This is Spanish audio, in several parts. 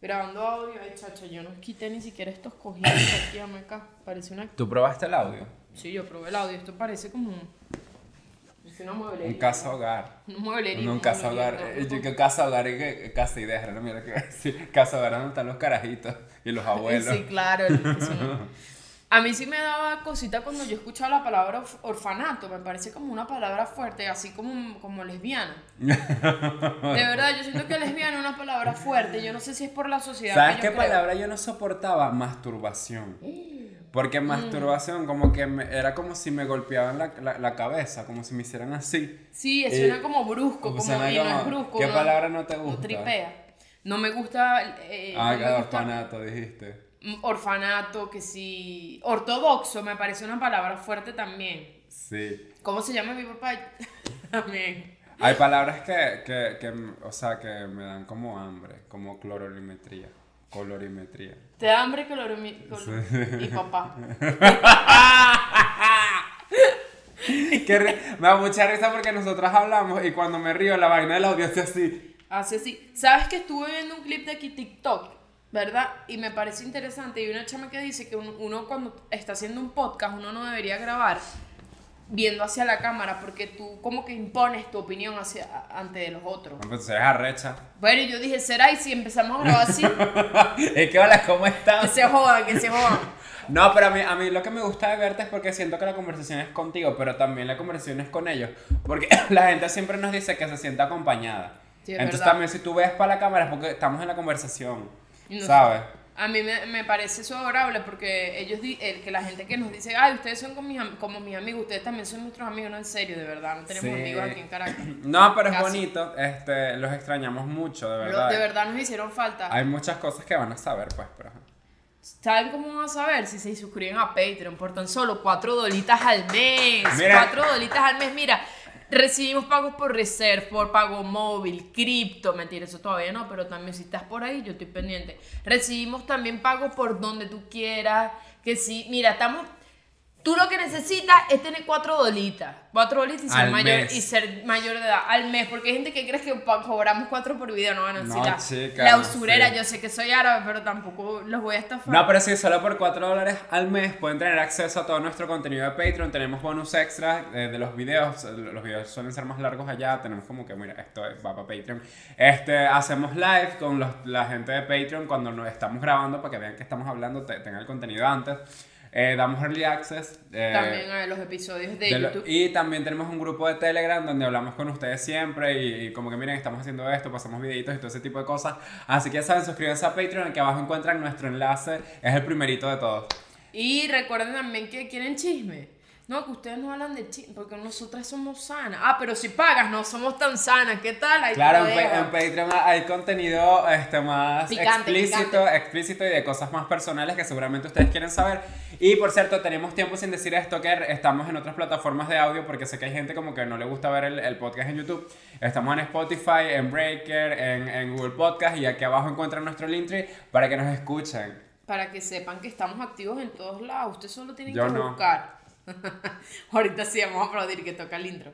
Grabando audio, ay chacha, yo no quité ni siquiera estos cojines de aquí, dame acá. Parece una. ¿Tú probaste el audio? Sí, yo probé el audio. Esto parece como un. Es una mueblería. Un casa hogar. Un mueblería. Un casa hogar. Eh, no, Yo que casa hogar y que casa idea, no mira que decir. Casa hogar donde están los carajitos y los abuelos. Sí, claro. el- no. A mí sí me daba cosita cuando yo escuchaba la palabra orf- orfanato. Me parece como una palabra fuerte, así como, como lesbiana. De verdad, yo siento que lesbiana es una palabra fuerte. Yo no sé si es por la sociedad. ¿Sabes que qué creo. palabra yo no soportaba? Masturbación. Porque masturbación como que me- era como si me golpeaban la, la, la cabeza, como si me hicieran así. Sí, suena como brusco, como, suena y no como- es brusco. ¿qué no- palabra no te No gusta? tripea. No me gusta. eh, Ah, no me gusta- orfanato, dijiste. Orfanato, que sí. Ortodoxo me parece una palabra fuerte también. Sí. ¿Cómo se llama mi papá? también. Hay palabras que, que, que, o sea, que me dan como hambre, como clororimetría, colorimetría. Te da hambre colorimi- col- y papá. Me da mucha risa porque nosotras hablamos y cuando me río la vaina del audio hace así. Hace así. ¿Sabes que estuve viendo un clip de aquí TikTok? ¿Verdad? Y me parece interesante. Y una chama que dice que uno, uno cuando está haciendo un podcast, uno no debería grabar viendo hacia la cámara porque tú como que impones tu opinión hacia, ante de los otros. Entonces es arrecha. Bueno, y yo dije, ¿será? Y si empezamos a grabar así, Es que hola, ¿cómo que estás? se jodan, que se jodan. No, pero a mí, a mí lo que me gusta de verte es porque siento que la conversación es contigo, pero también la conversación es con ellos. Porque la gente siempre nos dice que se siente acompañada. Sí, es Entonces verdad. también si tú ves para la cámara es porque estamos en la conversación. No- ¿Sabes? A mí me, me parece eso adorable porque ellos, di- el, que la gente que nos dice, ay, ustedes son como mis, como mis amigos, ustedes también son nuestros amigos, no en serio, de verdad, no tenemos Sí. amigos aquí en Caracas. No, pero es bonito. Este, los extrañamos mucho, de Pero verdad. de verdad nos hicieron falta. Hay muchas cosas que van a saber, pues, pero... ¿Saben cómo van a saber? Si se suscriben a Patreon por tan solo 4 dolitas al mes. Mira. 4 dolitas al mes. Mira, recibimos pagos por Reserve, por pago móvil, cripto. Mentira, eso todavía no, pero también si estás por ahí, yo estoy pendiente. Recibimos también pagos por donde tú quieras. Que sí, mira, estamos. Tú lo que necesitas es tener 4 dolitas. 4 dolitas y ser, mayor, mes. y ser mayor de edad al mes. Porque hay gente que cree que cobramos 4 por video. No, bueno, No, si la, chica, la no usurera, yo sé que soy árabe, pero tampoco los voy a estafar. No, pero sí, solo por 4 dólares al mes pueden tener acceso a todo nuestro contenido de Patreon. Tenemos bonus extras eh, de los videos. Los videos suelen ser más largos allá. Tenemos como que, mira, esto va para Patreon. Este, hacemos live con los- la gente de Patreon cuando nos estamos grabando para que vean que estamos hablando, te- tengan el contenido antes. Eh, damos early access. eh, También a los episodios de, de lo- YouTube. y también tenemos un grupo de Telegram donde hablamos con ustedes siempre y, y como que miren, estamos haciendo esto, pasamos videitos y todo ese tipo de cosas. Así que ya saben, suscríbanse a Patreon, aquí abajo encuentran nuestro enlace, es el primerito de todos. Y recuerden también que quieren chisme. No, que ustedes no hablan de chisme, porque nosotras somos sanas. Ah, pero si pagas, no somos tan sanas. ¿Qué tal? Ahí Claro, en, en Patreon hay contenido este, más Picante, explícito, explícito y de cosas más personales que seguramente ustedes quieren saber. Y por cierto, tenemos tiempo sin decir esto que estamos en otras plataformas de audio porque sé que hay gente como que no le gusta ver el, el podcast en YouTube. Estamos en Spotify, en Breaker, en, en Google Podcast y aquí abajo encuentran nuestro Linktree para que nos escuchen. Para que sepan que estamos activos en todos lados. Ustedes solo tienen Yo que no. buscar. Ahorita sí vamos a aplaudir que toca el intro.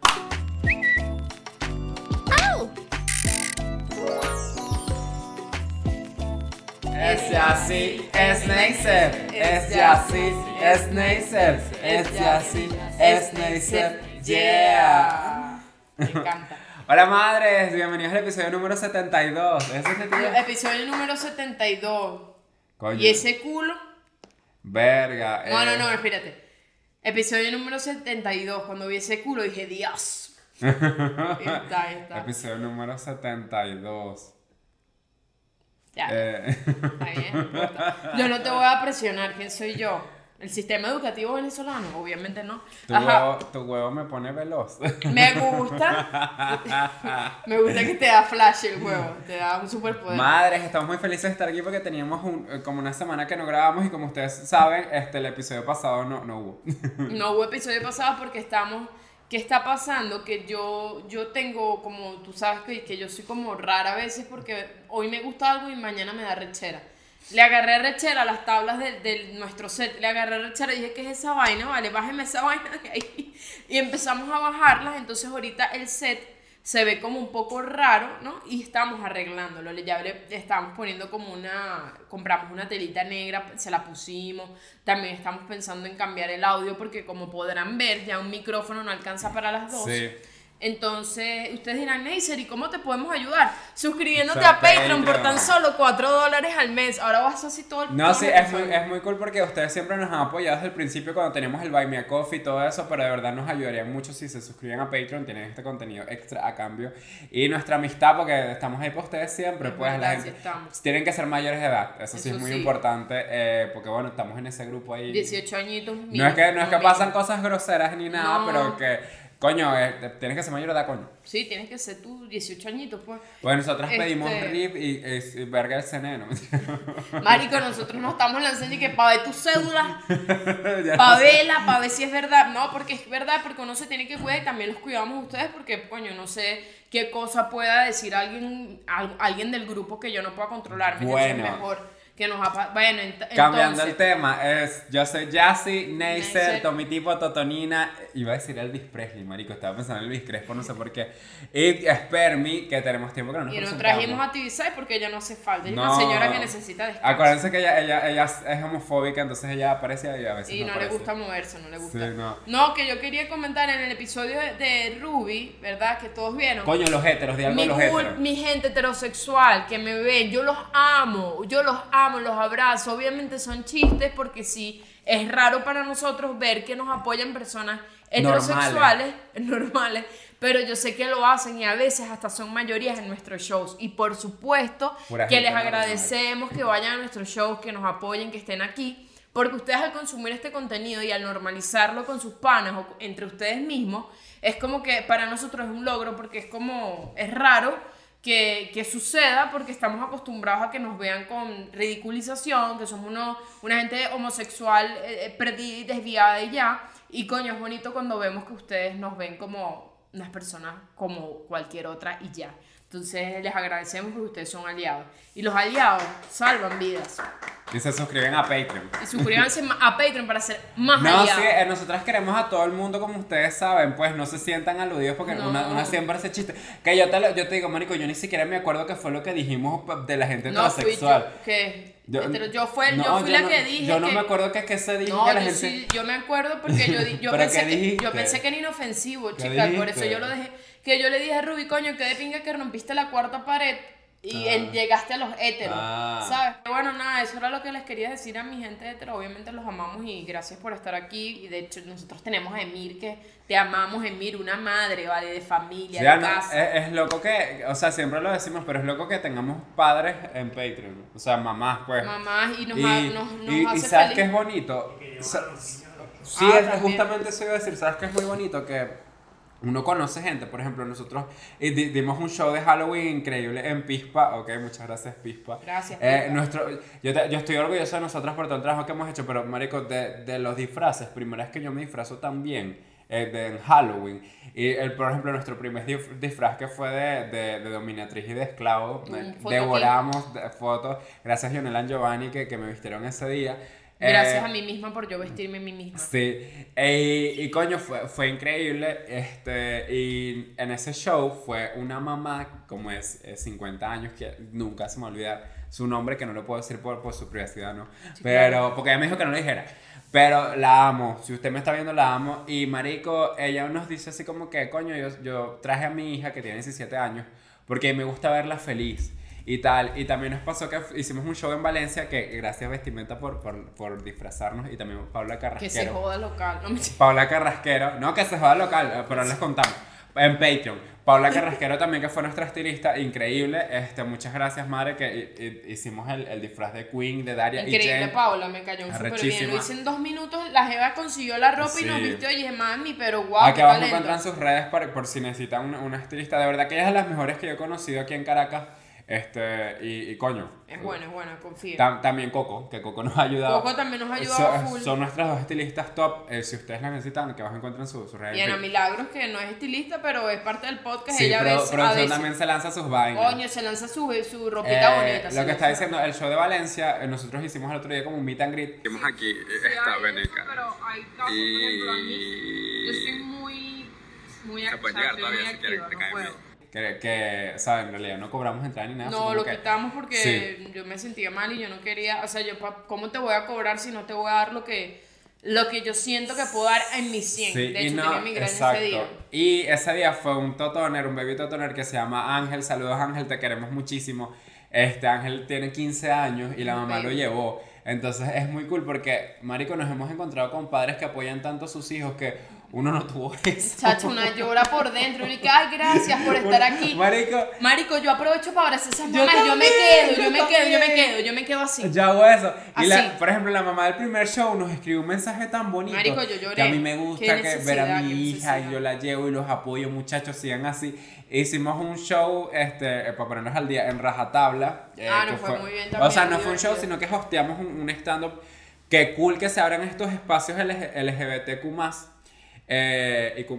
Es así, es Neisser. Es así, es Neisser. Es así, es Neisser. Yeah. Me encanta. Hola madres, bienvenidos al episodio número 72. ¿Ese es el tío? Episodio número 72. Coño. ¿Y ese culo? Verga. No, no, eh. no, espérate. Episodio número 72. Cuando vi ese culo dije, Dios. Está, está. Episodio número 72. Ya, Eh, está bien. no. Yo no te voy a presionar. ¿Quién soy yo? ¿El sistema educativo venezolano? Obviamente no. tu, Ajá. huevo, tu huevo me pone veloz. Me gusta. Me gusta que te da flash el huevo. Te da un superpoder. Madres, estamos muy felices de estar aquí porque teníamos un- eh, como una semana que no grabamos y como ustedes saben, este, el episodio pasado no, no hubo. No hubo episodio pasado porque estamos. ¿Qué está pasando? Que yo, yo tengo como, tú sabes que, que yo soy como rara a veces porque hoy me gusta algo y mañana me da rechera. Le agarré rechera las tablas de, de nuestro set, le agarré rechera y dije, ¿qué es esa vaina? Vale, bájeme esa vaina de ahí. Y empezamos a bajarlas, entonces ahorita el set se ve como un poco raro, ¿no? Y estamos arreglándolo, ya le estamos poniendo como una, compramos una telita negra, se la pusimos, también estamos pensando en cambiar el audio porque como podrán ver, ya un micrófono no alcanza para las dos. Sí. Entonces, ustedes dirán, Neisser, ¿y cómo te podemos ayudar? Suscribiéndote a Patreon, por tan solo 4 dólares al mes. Ahora vas así todo el No, sí, es muy, es muy cool porque ustedes siempre nos han apoyado desde el principio cuando tenemos el Buy Me a Coffee y todo eso, pero de verdad nos ayudaría mucho si se suscriben a Patreon, tienen este contenido extra a cambio. Y nuestra amistad, porque estamos ahí para ustedes siempre, pues la gente. Tienen que ser mayores de edad, eso, sí es muy importante, eh, porque bueno, estamos en ese grupo ahí. 18 añitos. No es que, no es que pasan cosas groseras ni nada, pero que Coño, eh, tienes que ser mayor de edad, coño. Sí, tienes que ser tú 18 añitos, pues. Pues nosotros pedimos este RIP y, y, verga el ceneno. Marico, nosotros nos estamos lanzando y que para ver tu cédula, para verla, para ver si es verdad. No, porque es verdad, porque uno se tiene que cuidar y también los cuidamos ustedes porque, coño, no sé qué cosa pueda decir alguien, alguien del grupo que yo no pueda controlar. Bueno. Mejor que nos ha Bueno, Cambiando el tema, es yo soy Jassy, Neisser, Tommy Tipo, Totonina. Iba a decir Elvis Presley, marico. Estaba pensando en Elvis Crespo, no sé por qué. Y Spermy, que tenemos tiempo que no nos Y nos trajimos a TV6 porque ella no hace falta. Es una señora que necesita descanso. Acuérdense que ella, ella, ella es homofóbica, entonces ella aparece y a veces. Y no, le gusta moverse, no le gusta. Sí, no. no. que yo quería comentar en el episodio de Ruby, ¿verdad? Que todos vieron. Coño, los héteros, de algo mi, los héteros. Mi gente heterosexual que me ve, yo los amo. Yo los amo los abrazo. Obviamente son chistes porque sí, es raro para nosotros ver que nos apoyan personas heterosexuales, normales. pero yo sé que lo hacen y a veces hasta son mayorías en nuestros shows. Y por supuesto que les agradecemos que vayan a nuestros shows, que nos apoyen, que estén aquí. Porque ustedes al consumir este contenido y al normalizarlo con sus panas o entre ustedes mismos, es como que para nosotros es un logro porque es como, es raro que, que, suceda porque estamos acostumbrados a que nos vean con ridiculización, que somos uno, una gente homosexual eh, eh, perdida y desviada y ya. Y coño, es bonito cuando vemos que ustedes nos ven como unas personas como cualquier otra y ya. Entonces les agradecemos porque ustedes son aliados. Y los aliados salvan vidas. Y se suscriben a Patreon. Y suscríbanse a Patreon para ser más aliados. No, sí, eh, nosotras queremos a todo el mundo como ustedes saben, pues no se sientan aludidos porque una, siempre hace chiste. Que yo te, yo te digo, Mónico, yo ni siquiera me acuerdo qué fue lo que dijimos de la gente no. Fui yo, ¿Qué? Yo, yo, fue, yo fui la que dije. Yo no me acuerdo que, que se dijo no, la yo gente. Sí, yo me acuerdo porque yo, yo, pensé, que, yo pensé que era inofensivo, chicas. Por eso yo lo dejé. Que yo le dije a Ruby, coño, que de pinga que rompiste la cuarta pared y ah. llegaste a los héteros, ah. ¿sabes? Bueno, nada, eso era lo que les quería decir a mi gente hetero. Obviamente los amamos y gracias por estar aquí. Y de hecho, nosotros tenemos a Emir, que te amamos, Emir, una madre, ¿vale? De familia, de casa. Es, loco que, o sea, siempre lo decimos, pero es loco que tengamos padres en Patreon. O sea, mamás, pues. Mamás y nos, y, nos, y, sabes que es bonito. sí, ah, es, justamente eso iba a decir, ¿sabes que es muy bonito? Que uno conoce gente, por ejemplo, nosotros eh, dimos un show de Halloween increíble en Pispa, ok, muchas gracias Pispa. Gracias. Eh, nuestro, yo, yo, estoy orgulloso de nosotros por todo el trabajo que hemos hecho, pero Marico, de, de los disfraces, primera vez que yo me disfrazo también eh, de, en Halloween. Y el, por ejemplo, nuestro primer disfraz que fue de, de, de dominatriz y de esclavo, devoramos fotos, gracias a Lionel Giovanni que, que me vistieron ese día. Gracias eh, a mí misma por yo vestirme a mí misma. Sí, y coño, fue, fue increíble. Este, y en ese show fue una mamá, como es, 50 años, que nunca se me olvida su nombre, que no lo puedo decir por, por su privacidad, ¿no? Pero, porque ella me dijo que no lo dijera. Pero la amo, si usted me está viendo, la amo. Y Marico, ella nos dice así como que, coño, yo, yo traje a mi hija que tiene 17 años porque me gusta verla feliz y tal. Y también nos pasó que hicimos un show en Valencia que gracias Vestimenta por, por, por disfrazarnos y también Paula Carrasquero. Que se joda local. No Paula Carrasquero, no que se joda local, pero les contamos. En Patreon. Paula Carrasquero también, que fue nuestra estilista, increíble. Este, muchas gracias, madre, que hicimos el, el, disfraz de Queen, de Daria. Increíble, Paula, me cayó súper bien. Lo hice en dos minutos, la Jeva consiguió la ropa y nos vistió y dije, mami, pero guau. Aquí abajo encuentran sus redes por, por si necesitan una, una estilista. De verdad que ella es de las mejores que yo he conocido aquí en Caracas. Este, y, coño. Es bueno, es bueno, confío. también Coco, que Coco nos ha ayudado. Coco también nos ha ayudado. full. Son nuestras dos estilistas top. Eh, si ustedes la necesitan, que vas a encontrar en su, su red. Y Ana Milagros, que no es estilista, pero es parte del podcast. Sí, ella pero, veces, también se lanza sus vainas. Coño, se lanza su, su ropita eh, bonita. Lo que está diciendo, el show de Valencia, eh, nosotros hicimos el otro día como un meet and greet. Hicimos aquí esta veneca. Pero hay casos, y... por ejemplo, a mí, yo soy muy, muy, se puede llegar todavía si quieres, te cae bien que, que. En realidad no cobramos entrada ni nada. No, lo que- quitamos porque Sí. yo me sentía mal y yo no quería, o sea, yo ¿cómo te voy a cobrar si no te voy a dar lo que lo que yo siento que puedo dar en mi 100? Sí, de y hecho, no, tenía migraña exacto. ese día. Y ese día fue un totoner, un baby totoner que se llama Ángel. Saludos Ángel, te queremos muchísimo. Este Ángel tiene 15 años y la mamá lo llevó. Entonces es muy cool porque, marico, nos hemos encontrado con padres que apoyan tanto a sus hijos que uno no tuvo eso. Chacho, una llora por dentro y que, ay, gracias por estar aquí. Marico, Marico, yo aprovecho para abrazar esas Yo mamás, yo, me también, quedo, yo yo, me quedo, yo me quedo, yo me quedo así. Yo hago eso. Y la- por ejemplo, la mamá del primer show nos escribió un mensaje tan bonito. Marico, yo lloré. Que a mí me Qué gusta que ver a mi qué hija y yo la llevo y los apoyo, muchachos, sigan así. Hicimos un show, este, eh, para ponernos al día, en Rajatabla. eh, Ah, que nos fue muy bien O también, sea, no fue un show, sino que hosteamos un, un stand-up. Que cool que se abran estos espacios LG LGBTQ+, eh, y Q+,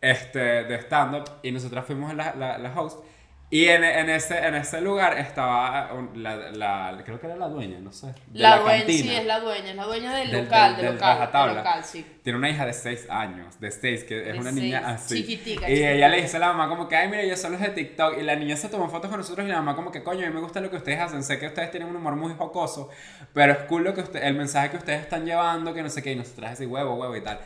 este, de stand-up. Y nosotras fuimos la, la, la host. Y en, en, ese, en ese lugar estaba la, la- creo que era la dueña, no sé. de la, dueña, cantina. sí, es la dueña, es la dueña del, Del- local, del- del, local, del local, sí. Tiene una hija de 6 años, de 6, que es De una seis, niña así. chiquitica, y ella chiquitica. le dice a la mamá como que, ay, mira, yo soy los de TikTok. Y la niña se tomó fotos con nosotros y la mamá como que, coño, a mí me gusta lo que ustedes hacen. Sé que ustedes tienen un humor muy jocoso, pero es cool lo que usted, el mensaje que ustedes están llevando, que no sé qué, y nosotras así, huevo, huevo y tal.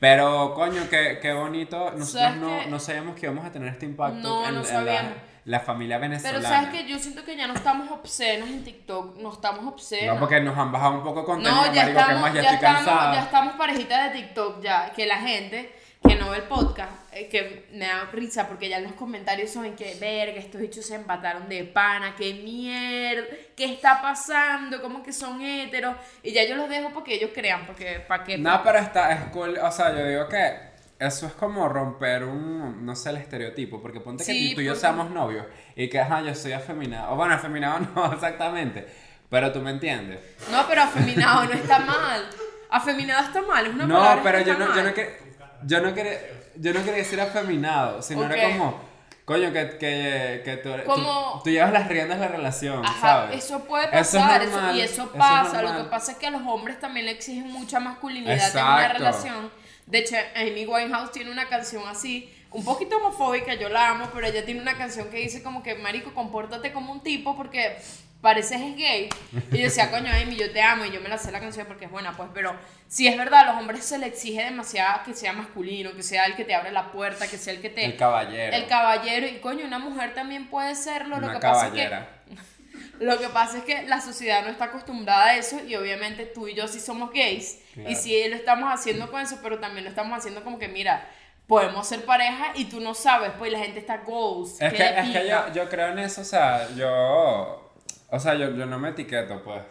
Pero, coño, qué, qué bonito. Nosotros ¿Sabes no, no sabíamos que íbamos a tener este impacto No, en, no en sabíamos. la, la familia Pero venezolana. sabes que yo siento que ya no estamos obscenas en TikTok, no estamos obscenas. No, porque nos han bajado un poco contenido, No, ya marico, que estamos, más ya, ya, estoy estamos, cansada. ya estamos parejitas de TikTok ya, que la gente que no ve el podcast, eh, que me da risa porque ya en los comentarios son que, verga, estos bichos se empataron de pana, qué mierda, qué está pasando, como que son héteros, y ya yo los dejo porque ellos crean, porque para qué. No, pero está, es cool, o sea, yo digo que eso es como romper un, no sé, el estereotipo, porque ponte que Sí, tú y yo porque- seamos novios y que, ajá, yo soy afeminado, o bueno, afeminado no exactamente, pero tú me entiendes. No, pero afeminado no está mal. Afeminado está mal, es una No, palabra pero que yo está no, yo mal. no, yo no quería, yo no quería decir afeminado, sino era como, coño, que, que, que tú, tú- Como- tú, llevas las riendas de la relación, Ajá, ¿sabes? eso puede Eso es pasar, eso- y eso eso es pasa. lo que pasa es que a los hombres también le exigen mucha masculinidad en una relación. De hecho, Amy Winehouse tiene una canción así, un poquito homofóbica, yo la amo, pero ella tiene una canción que dice como que, marico, compórtate como un tipo porque pareces es gay. Y yo decía, coño, Amy, yo te amo, y yo me la sé la canción porque es buena, pues, pero si es verdad, a los hombres se le exige demasiado que sea masculino, que sea el que te abre la puerta, que sea el que te... El caballero. El caballero, y coño, una mujer también puede serlo, lo que pasa es que... Lo que pasa es que la sociedad no está acostumbrada a eso y obviamente tú y yo sí somos gays Claro. y sí lo estamos haciendo con eso, pero también lo estamos haciendo como que mira, podemos ser pareja y tú no sabes, pues y la gente está ghost. Es ¿qué que, es que yo, yo creo en eso, o sea, yo. O sea, yo, yo no me etiqueto, pues.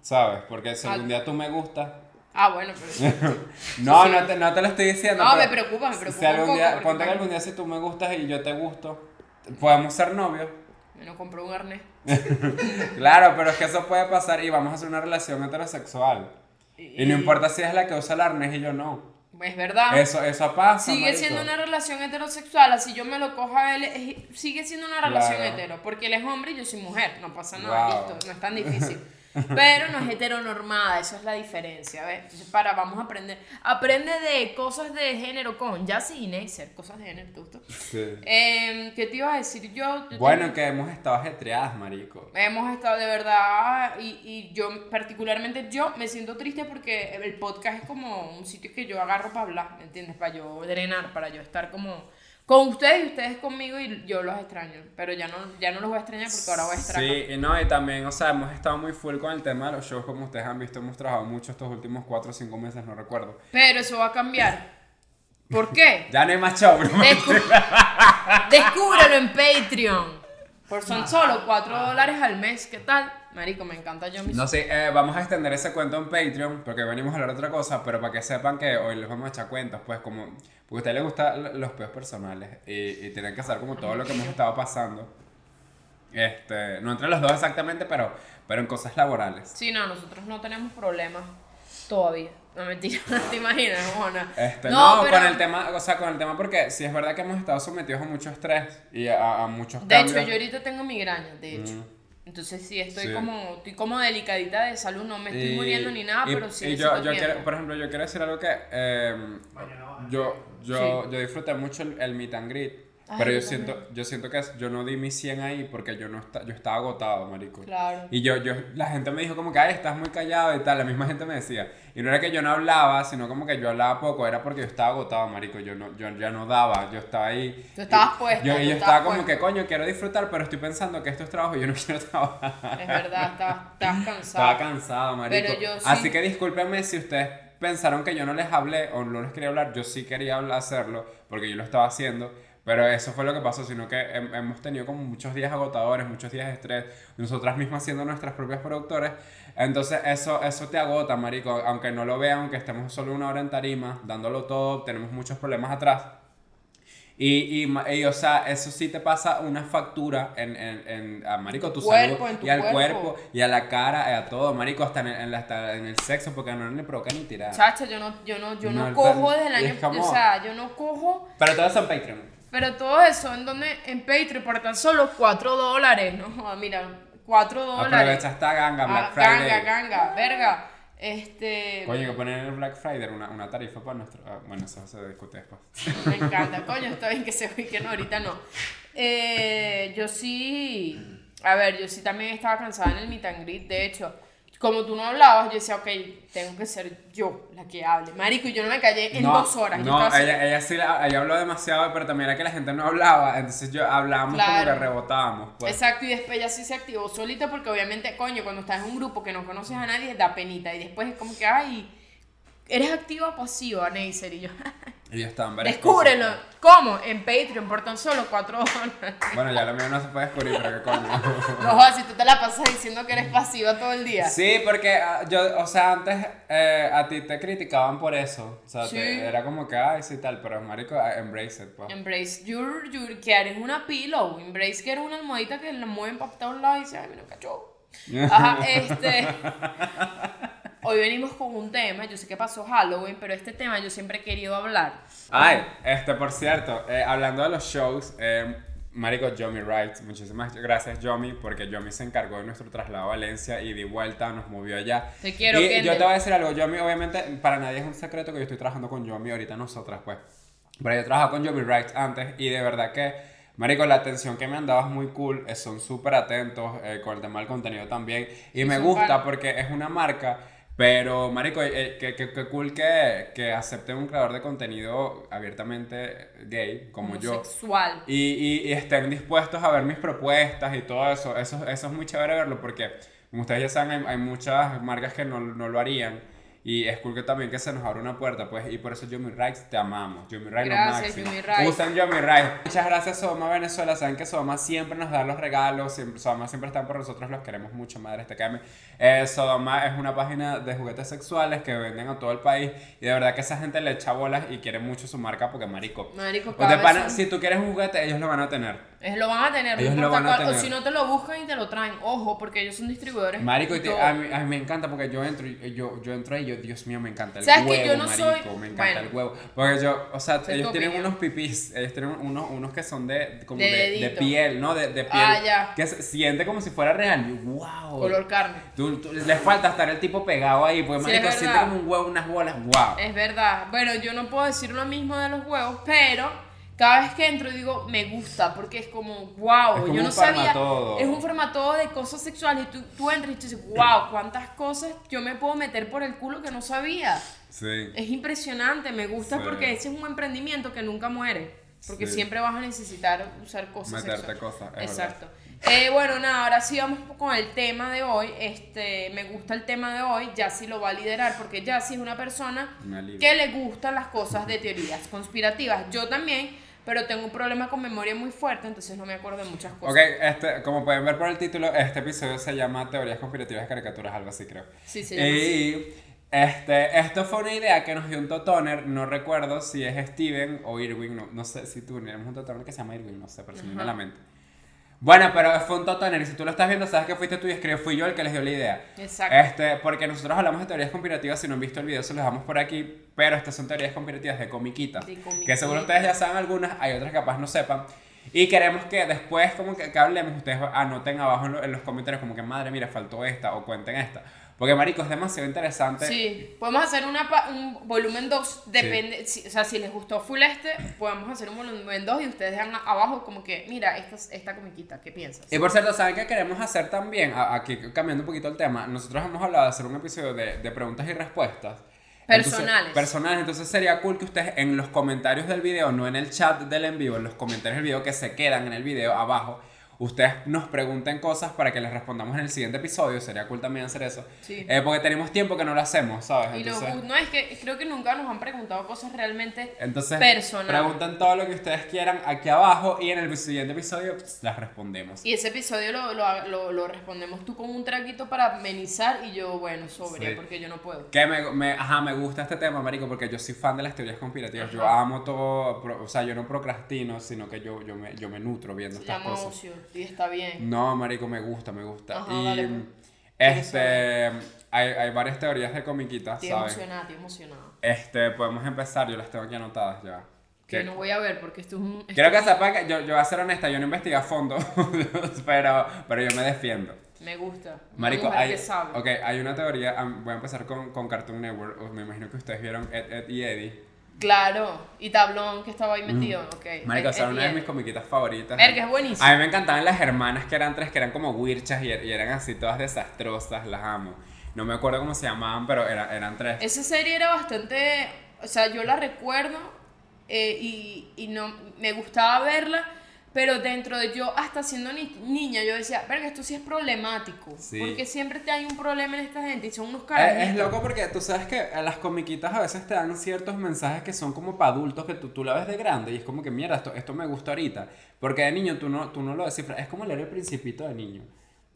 ¿Sabes? Porque si Ah. algún día tú me gustas. Ah, bueno, pero... No, Sí. no, te, no te lo estoy diciendo. No, pero me preocupa, me preocupa Si algún poco, día, ponte que algún día si tú me gustas y yo te gusto, podemos ser novios. Bueno, compró un arnés. Claro, pero es que eso puede pasar y vamos a hacer una relación heterosexual. Y no importa si es la que usa el arnés y yo no. Es verdad. Eso, eso pasa. Sigue marico. siendo una relación heterosexual, así yo me lo cojo a él, es- sigue siendo una relación Claro. hetero, porque él es hombre y yo soy mujer, no pasa nada, Wow. listo, no es tan difícil. Pero no es heteronormada, eso es la diferencia, ¿ves? Entonces, para, vamos a aprender. Aprende de cosas de género con Jazzy y Neisser, cosas de género, ¿te gustó? Sí. Em, ¿Qué te iba a decir yo? Yo Bueno, tengo- que hemos estado ajetreadas, marico. Hemos estado de verdad y, y yo particularmente yo me siento triste porque el podcast es como un sitio que yo agarro para hablar, ¿me entiendes? Para yo drenar, para yo estar como con ustedes y ustedes conmigo y yo los extraño, pero ya no, ya no los voy a extrañar porque ahora voy a acá. Sí, y no, y también, o sea, hemos estado muy full con el tema de los shows, como ustedes han visto, hemos trabajado mucho estos últimos 4 o 5 meses, no recuerdo. Pero eso va a cambiar. ¿Por qué? Ya no hay más show, bro. Descu- Descúbrelo en Patreon. Por son solo 4 dólares al mes, ¿qué tal? Marico, me encanta yo mismo. No sé, eh, vamos a extender ese cuento en Patreon, porque venimos a hablar de otra cosa, pero para que sepan que hoy les vamos a echar cuentos, pues como, porque a ustedes les gustan los peos personales y, y tienen que saber como todo lo que hemos estado pasando. Este, no entre los dos exactamente, pero, pero en cosas laborales. Sí, no, nosotros no tenemos problemas todavía. No mentira, no te imaginas, Mona. Este, no, pero- con el tema, o sea, con el tema porque sí es verdad que hemos estado sometidos a mucho estrés y a, a muchos De cambios. hecho, yo ahorita tengo migraña, de hecho. Entonces sí, estoy Sí. como estoy como delicadita de salud, no me estoy Y- muriendo ni nada, y- pero sí y yo, yo quiero, por ejemplo, yo quiero decir algo que eh, yo, yo, Sí. yo disfruté mucho el, el meet and greet. Ay, Pero yo siento, yo siento que yo no di mi 100 ahí porque yo no esta- yo estaba agotado, marico. Claro. Y yo, yo, la gente me dijo como que, ay, estás muy callado y tal, la misma gente me decía. Y no era que yo no hablaba, sino como que yo hablaba poco, era porque yo estaba agotado, marico, yo no, yo ya no daba, yo estaba ahí. Tú estabas y- puesto, Yo, y yo estaba como puesto. que, coño, quiero disfrutar, pero estoy pensando que esto es trabajo y yo no quiero trabajar. Es verdad, estabas, cansado. Estaba cansado, marico. Pero yo sí- Así que discúlpenme si ustedes pensaron que yo no les hablé o no les quería hablar. Yo sí quería hacerlo porque yo lo estaba haciendo. Pero eso fue lo que pasó, sino que hem- hemos tenido como muchos días agotadores, muchos días de estrés, nosotras mismas siendo nuestras propias productores. Entonces eso, eso te agota, marico, aunque no lo vean, aunque estemos solo una hora en tarima, dándolo todo, tenemos muchos problemas atrás. Y, y, y, o sea, eso sí te pasa una factura en, en, en a, marico, tu, cuerpo, salud en tu y al cuerpo. cuerpo y a la cara, y a todo, marico, hasta en el, en hasta en el sexo, porque no le provoca ni tirar. Chacha, yo no, yo no, yo no, No, cojo desde el año, como- o sea, yo no cojo, Pero todos son Patreon. Pero todo eso en donde, en Patreon, por tan solo 4 dólares, no, joda, mira, 4 dólares. Aprovecha esta ganga, Black Ah, Friday. Ganga, ganga, verga, este, Coño, hay que poner en el Black Friday una, una tarifa para nuestro. ah, bueno, eso se discute después. me encanta, coño, está bien que se que no, ahorita no. Eh, yo sí, a ver, yo sí también estaba cansada en el meet and greet, de hecho, como tú no hablabas, yo decía, ok, tengo que ser yo la que hable. Marico, y yo no me callé en no, dos horas. yo No, así- ella, sí la- ella habló demasiado, pero también era que la gente no hablaba. Entonces yo hablábamos como que rebotábamos. Pues. Exacto, y después ella sí se activó solita porque obviamente, coño, cuando estás en un grupo que no conoces a nadie, da penita. Y después es como que, ay, ¿eres activa o pasiva, Neisser? Y yo, ya estaban varias descúbrelo. cosas. ¿Cómo? En Patreon, por tan solo cuatro dólares. Bueno, ya lo mío no se puede descubrir, pero qué coño. No si tú te la pasas diciendo que eres pasiva todo el día. Sí, porque ah, yo, o sea, antes eh, a ti te criticaban por eso. O sea, Sí. te- era como que, ay, sí, tal, pero marico, ah, embrace it, pues. Embrace your, your, que eres una pillow. Embrace que eres una almohadita que la mueven para todos lados y dice, ay, mira, cacho. Ajá, este. Hoy venimos con un tema. Yo sé que pasó Halloween, pero este tema yo siempre he querido hablar. Ay, este, por cierto, eh, hablando de los shows, eh, Marico Yomi Wright, muchísimas gracias Yomi, porque Yomi se encargó de nuestro traslado a Valencia y de vuelta nos movió allá. Te quiero, Y Kendall. yo te voy a decir algo, Yomi, obviamente, para nadie es un secreto que yo estoy trabajando con Yomi ahorita nosotras, pues. Pero yo he trabajado con Yomi Wright antes y de verdad que, Marico, la atención que me han dado es muy cool, eh, son súper atentos eh, con el tema del contenido también. Y me gusta porque es una marca, pero, marico, eh, que, que, que cool que, que acepte un creador de contenido abiertamente gay, como yo. Y, y, y estén dispuestos a ver mis propuestas y todo eso. Eso, eso es muy chévere verlo porque, como ustedes ya saben, hay, hay muchas marcas que no, no lo harían. Y es cool que también que se nos abra una puerta, pues. Y por eso Yomi Rights te amamos. Yomi Rights lo máximo. Rights. Usan Yomi Rights. Muchas gracias, Soma Venezuela. Saben que Soma siempre nos da los regalos. Siempre, Soma siempre están por nosotros. Los queremos mucho, madre. Este KM. Eh, Sodoma es una página de juguetes sexuales que venden a todo el país. Y de verdad que esa gente le echa bolas y quiere mucho su marca porque, marico. Marico, Pues pana, si tú quieres un juguete, ellos lo van a tener. Ellos lo van a tener, Ellos lo van a cuál, o tener. si no te lo buscan y te lo traen. Ojo, porque ellos son distribuidores. Marico, y te- a, mí, a mí me encanta porque yo entro yo, yo entro y yo, Dios mío, me encanta el ¿Sabes que huevo, yo no marico, soy- me encanta bueno. el huevo. Porque yo, o sea, ellos tienen opinión. unos pipís, ellos tienen unos, unos que son de, como De de, de dedito. piel, ¿no? De, de piel. Ah, ya. Que se siente como si fuera real. Wow. Color carne. Tú- tú- les falta estar el tipo pegado ahí, porque Sí, marico, siente como un huevo, unas bolas, wow. Es verdad. Bueno, yo no puedo decir lo mismo de los huevos, pero cada vez que entro digo, me gusta, porque es como, wow, Es como yo no un sabía. Es un formato de cosas sexuales y tú, tú entras y tú dices, wow, cuántas cosas yo me puedo meter por el culo que no sabía. Sí. Es impresionante, me gusta Sí. porque ese es un emprendimiento que nunca muere. Porque Sí. siempre vas a necesitar usar cosas Meterte cosas, Exacto. Eh, bueno, nada, ahora sí vamos con el tema de hoy. Este, me gusta el tema de hoy. Yassi lo va a liderar porque Yassi es una persona que le gustan las cosas de teorías conspirativas. Yo también, pero tengo un problema con memoria muy fuerte, entonces no me acuerdo de muchas cosas. Ok, este, como pueden ver por el título, este episodio se llama Teorías conspirativas de caricaturas, algo así creo. Sí, así. Y este, esto fue una idea que nos dio un Totoner, no recuerdo si es Steven o Irwin, no, no sé si tú tenemos un Totoner que se llama Irwin, no sé, pero se me viene a la mente. Bueno, pero fue un Totoner si tú lo estás viendo, sabes que fuiste tú y escribió, fui yo el que les dio la idea. Exacto. Este, porque nosotros hablamos de teorías conspirativas, si no han visto el video se los damos por aquí, pero estas son teorías conspirativas de comiquita. De comiquita. Que seguro ustedes ya saben algunas, hay otras que capaz no sepan. Y queremos que después como que, que hablemos, ustedes anoten abajo en, lo- en los comentarios como que madre, mira, faltó esta o cuenten esta. Porque, marico, es demasiado interesante. Sí, podemos hacer una pa- un volumen 2, depende, si- o sea, si les gustó full este, podemos hacer un volumen 2 y ustedes dejan abajo como que, mira, esta, esta comiquita, ¿qué piensas? Y por cierto, ¿saben qué queremos hacer también? Aquí cambiando un poquito el tema, nosotros hemos hablado de hacer un episodio de, de preguntas y respuestas. Entonces- Personales. personales. Entonces sería cool que ustedes en los comentarios del video, no en el chat del en vivo, en los comentarios del video que se quedan en el video abajo, ustedes nos pregunten cosas para que les respondamos en el siguiente episodio. Sería cool también hacer eso. Sí. Eh, porque tenemos tiempo que no lo hacemos, ¿sabes? Y Entonces, gu- no, es que creo que nunca nos han preguntado cosas realmente entonces personales. pregunten todo lo que ustedes quieran aquí abajo y en el siguiente episodio pues, las respondemos. Y ese episodio lo, lo, lo, lo respondemos tú con un traguito para amenizar y yo, bueno, sobria, Sí. porque yo no puedo. Que me, me- ajá, me gusta este tema, marico, porque yo soy fan de las teorías conspirativas. Yo amo todo, pro- o sea, yo no procrastino, sino que yo, yo, me, yo me nutro viendo Se estas cosas. ocio y está bien. No, marico, me gusta, me gusta. Ajá, y dale, pues. este, hay, hay varias teorías de comiquitas, Estoy ¿sabes? emocionada, estoy emocionada. Este, podemos empezar, yo las tengo aquí anotadas ya. Que no voy a ver porque esto es un... esto Quiero que es- sepan que yo, yo voy a ser honesta, yo no investigué a fondo, pero, pero yo me defiendo. Me gusta. Marico, hay, que sabe. ok, hay una teoría, voy a empezar con, con Cartoon Network, me imagino que ustedes vieron Ed, Ed y Eddie. Claro, y Tablón que estaba ahí metido, ok. Mm. Marico, Es- son es una de mis comiquitas favoritas. Verga, es buenísimo. A mí me encantaban las hermanas que eran tres, que eran como wirchas y, y eran así todas desastrosas, las amo. No me acuerdo cómo se llamaban, pero era- eran tres. Esa serie era bastante, o sea, yo la recuerdo eh, y, y no me gustaba verla, pero dentro de yo, hasta siendo ni- niña, yo decía, verga, esto sí es problemático, Sí. porque siempre te hay un problema en esta gente y son unos carajitos. es loco porque tú sabes que a las comiquitas a veces te dan ciertos mensajes que son como para adultos que tú, tú la ves de grande y es como que mierda, esto, esto me gusta ahorita. Porque de niño tú no, tú no lo descifras. Es como leer el principito de niño.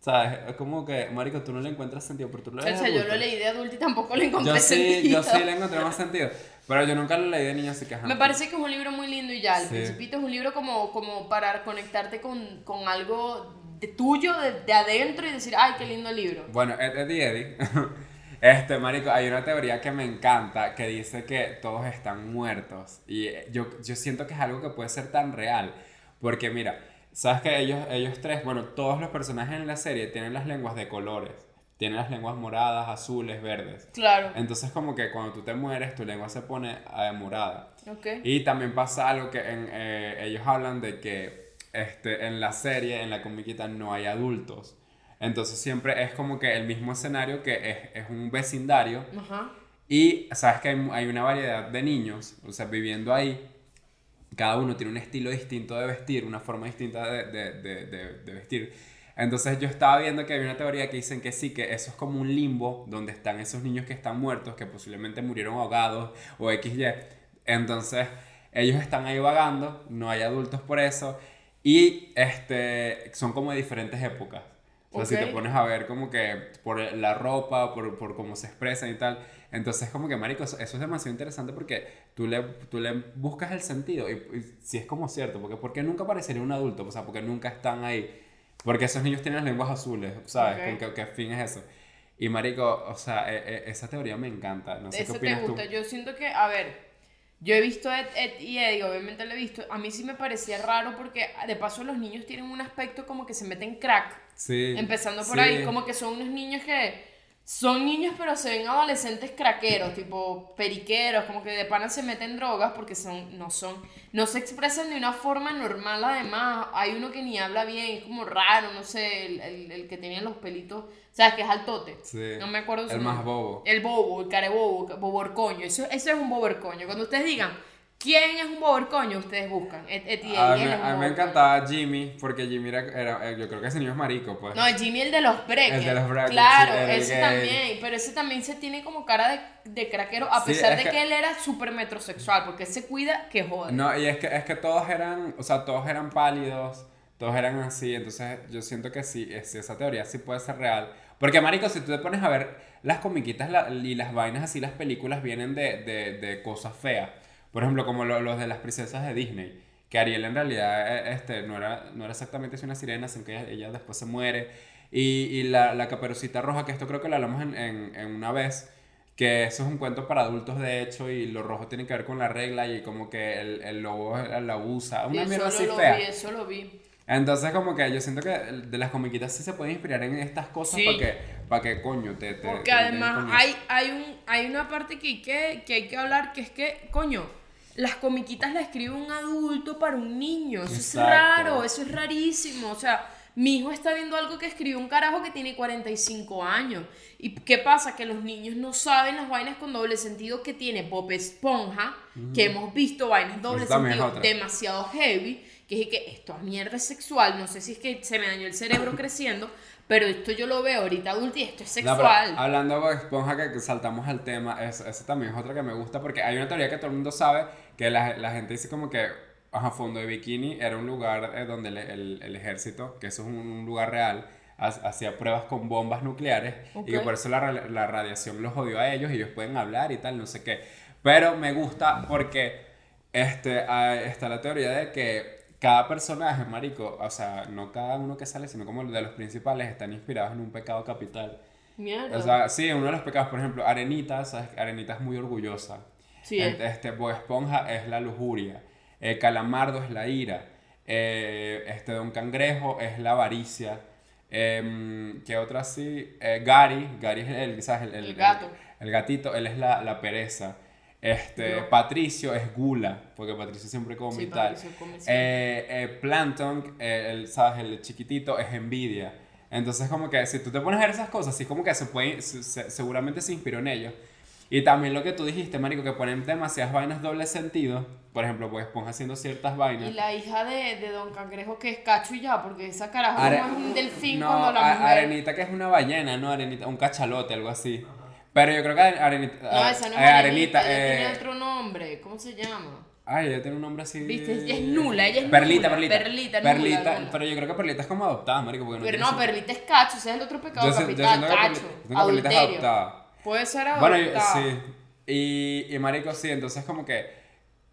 ¿Sabes? Es como que, marico, tú no le encuentras sentido, pero tú lo O lees sea, de yo lo leí de adulto y tampoco le encontré Yo sí, sentido. yo sí le encontré más sentido. Pero yo nunca lo leí de niño, así que ajá. Me parece que es un libro muy lindo y ya, El Sí. Principito es un libro como, como para conectarte con, con algo de tuyo, de, de adentro y decir, ay, qué lindo libro. Bueno, Ed, Ed y Eddie. Este, marico, hay una teoría que me encanta que dice que todos están muertos. Y yo, yo siento que es algo que puede ser tan real. Porque mira, sabes que ellos, ellos tres, bueno, todos los personajes en la serie tienen las lenguas de colores. Tienen las lenguas moradas, azules, verdes. Claro. Entonces como que cuando tú te mueres, tu lengua se pone eh, morada. Ok. Y también pasa algo que en, eh, ellos hablan de que este, en la serie, en la comiquita, no hay adultos. Entonces siempre es como que el mismo escenario que es, es un vecindario Ajá. y sabes que hay, hay una variedad de niños, o sea, viviendo ahí. Cada uno tiene un estilo distinto de vestir, una forma distinta de, de, de, vestir. Entonces yo estaba viendo que hay una teoría que dicen que sí, que eso es como un limbo donde están esos niños que están muertos, que posiblemente murieron ahogados o XY. Entonces ellos están ahí vagando, no hay adultos por eso, y este, son como de diferentes épocas. O sea, si Ok. te pones a ver como que por la ropa, por, por cómo se expresan y tal. Entonces, como que, marico, eso, eso es demasiado interesante porque tú le, tú le buscas el sentido y, y si es como cierto, porque ¿por qué nunca aparecería un adulto? O sea, porque nunca están ahí. Porque esos niños tienen las lenguas azules, ¿sabes? Ok. ¿Con qué, qué fin es eso? Y, marico, o sea, e- e- esa teoría me encanta. No sé qué Eso te opinas tú. gusta. Yo siento que, a ver, yo he visto Ed, Ed y Eddie, obviamente lo he visto. A mí sí me parecía raro porque, de paso, los niños tienen un aspecto como que se meten crack. Sí. Empezando por sí. ahí, como que son unos niños que son niños, pero se ven adolescentes craqueros, tipo periqueros, como que de pana se meten drogas porque son, no son, no se expresan de una forma normal. Además, hay uno que ni habla bien, es como raro, no sé, el, el, el que tenía los pelitos, sabes que es altote. Sí. No me acuerdo su El más nombre. bobo. El bobo, el carebobo, boborcoño. Eso, eso es un boborcoño. Cuando ustedes digan, ¿quién es un boborcoño? Ustedes buscan. A mí, a me encantaba Jimmy, porque Jimmy era, era- yo creo que ese niño es marico, pues. No, Jimmy el de los brackets. El de los brackets, Claro, sí, ese gay. también. Pero ese también se tiene como cara de, de craquero, a Sí, pesar es de que- que... él era súper metrosexual, porque él se cuida que joder. No, y es que, es que todos eran, o sea, todos eran pálidos, todos eran así, entonces yo siento que sí, es- esa teoría sí puede ser real. Porque, marico, si tú te pones a ver las comiquitas la- y las vainas así, las películas vienen de, de, de cosas feas. Por ejemplo, como lo- los de las princesas de Disney, que Ariel en realidad eh, este, no, era, no era exactamente una sirena, sino que ella, ella después se muere. Y, y la, la caperucita roja, que esto creo que lo hablamos en, en, en una vez, que eso es un cuento para adultos de hecho y lo rojo tiene que ver con la regla y como que el, el lobo la usa, una eso mierda así lo fea. vi, eso lo vi. Entonces como que yo siento que de las comiquitas sí se pueden inspirar en estas cosas Sí. para que coño te... te Porque te- además coño. hay, hay, un, hay una parte que hay que, que hay que hablar que es que, coño, las comiquitas las escribe un adulto para un niño. Eso es raro, eso es rarísimo. O sea, mi hijo está viendo algo que escribió un carajo que tiene 45 años. ¿Y qué pasa? Que los niños no saben las vainas con doble sentido que tiene Bob Esponja, que hemos visto vainas doble es sentido demasiado heavy, que es que esto a mierda es sexual, no sé si es que se me dañó el cerebro creciendo, pero esto yo lo veo ahorita adulto y esto es No, sexual. hablando de Esponja, que, saltamos al tema, es, ese también es otra que me gusta porque hay una teoría que todo el mundo sabe, que la, la gente dice como que a fondo de bikini era un lugar eh, donde el, el- el ejército, que eso es un, un lugar real, ha- hacía pruebas con bombas nucleares y que por eso la, la radiación los jodió a ellos y ellos pueden hablar y tal, no sé qué. Pero me gusta porque este, ah, está la teoría de que cada personaje, marico, o sea, no cada uno que sale, sino como de los principales, están inspirados en un pecado capital. Mierda. O sea, sí, uno de los pecados, por ejemplo, Arenita, ¿sabes? Arenita es muy orgullosa. Sí, El- eh. Este, Bob Esponja es la lujuria. El Calamardo es la ira. Eh, este Don Cangrejo es la avaricia. Em, ¿Qué otra así? Eh, Gary, Gary es el, ¿sabes? El gato. El, gatito, él es la, la pereza. Este. Patricio es gula, porque Patricio siempre come Sí, y tal. Come. Eh, eh, Plankton, eh, el, ¿sabes? El chiquitito es envidia. Entonces, como que si tú te pones a ver esas cosas, sí, como que se puede, se- se- seguramente se inspiró en ellos. Y también lo que tú dijiste, Marico, que ponen demasiadas vainas doble sentido. Por ejemplo, pues Esponja haciendo ciertas vainas. Y la hija de, de Don Cangrejo que es cacho y ya, porque esa carajo Are- no es un delfín no, cuando la mujer... Arenita, que es una ballena, ¿no? Arenita, un cachalote, algo así. Pero yo creo que Arenita. No, esa no es eh, Arenita, ella eh, tiene otro nombre, ¿cómo se llama? Ay, ella tiene un nombre así. Viste, ella es nula, ella es Perlita, nula. Perlita. Perlita, Perlita, nula. pero yo creo que Perlita es como adoptada, marico, porque no Pero no. Perlita es cacho, ese es el otro pecado Yo capital, Perlita- cacho, yo siento que Perlita es adoptada. Puede ser Bueno, yo- adoptada. sí. Y, y marico, sí, entonces como que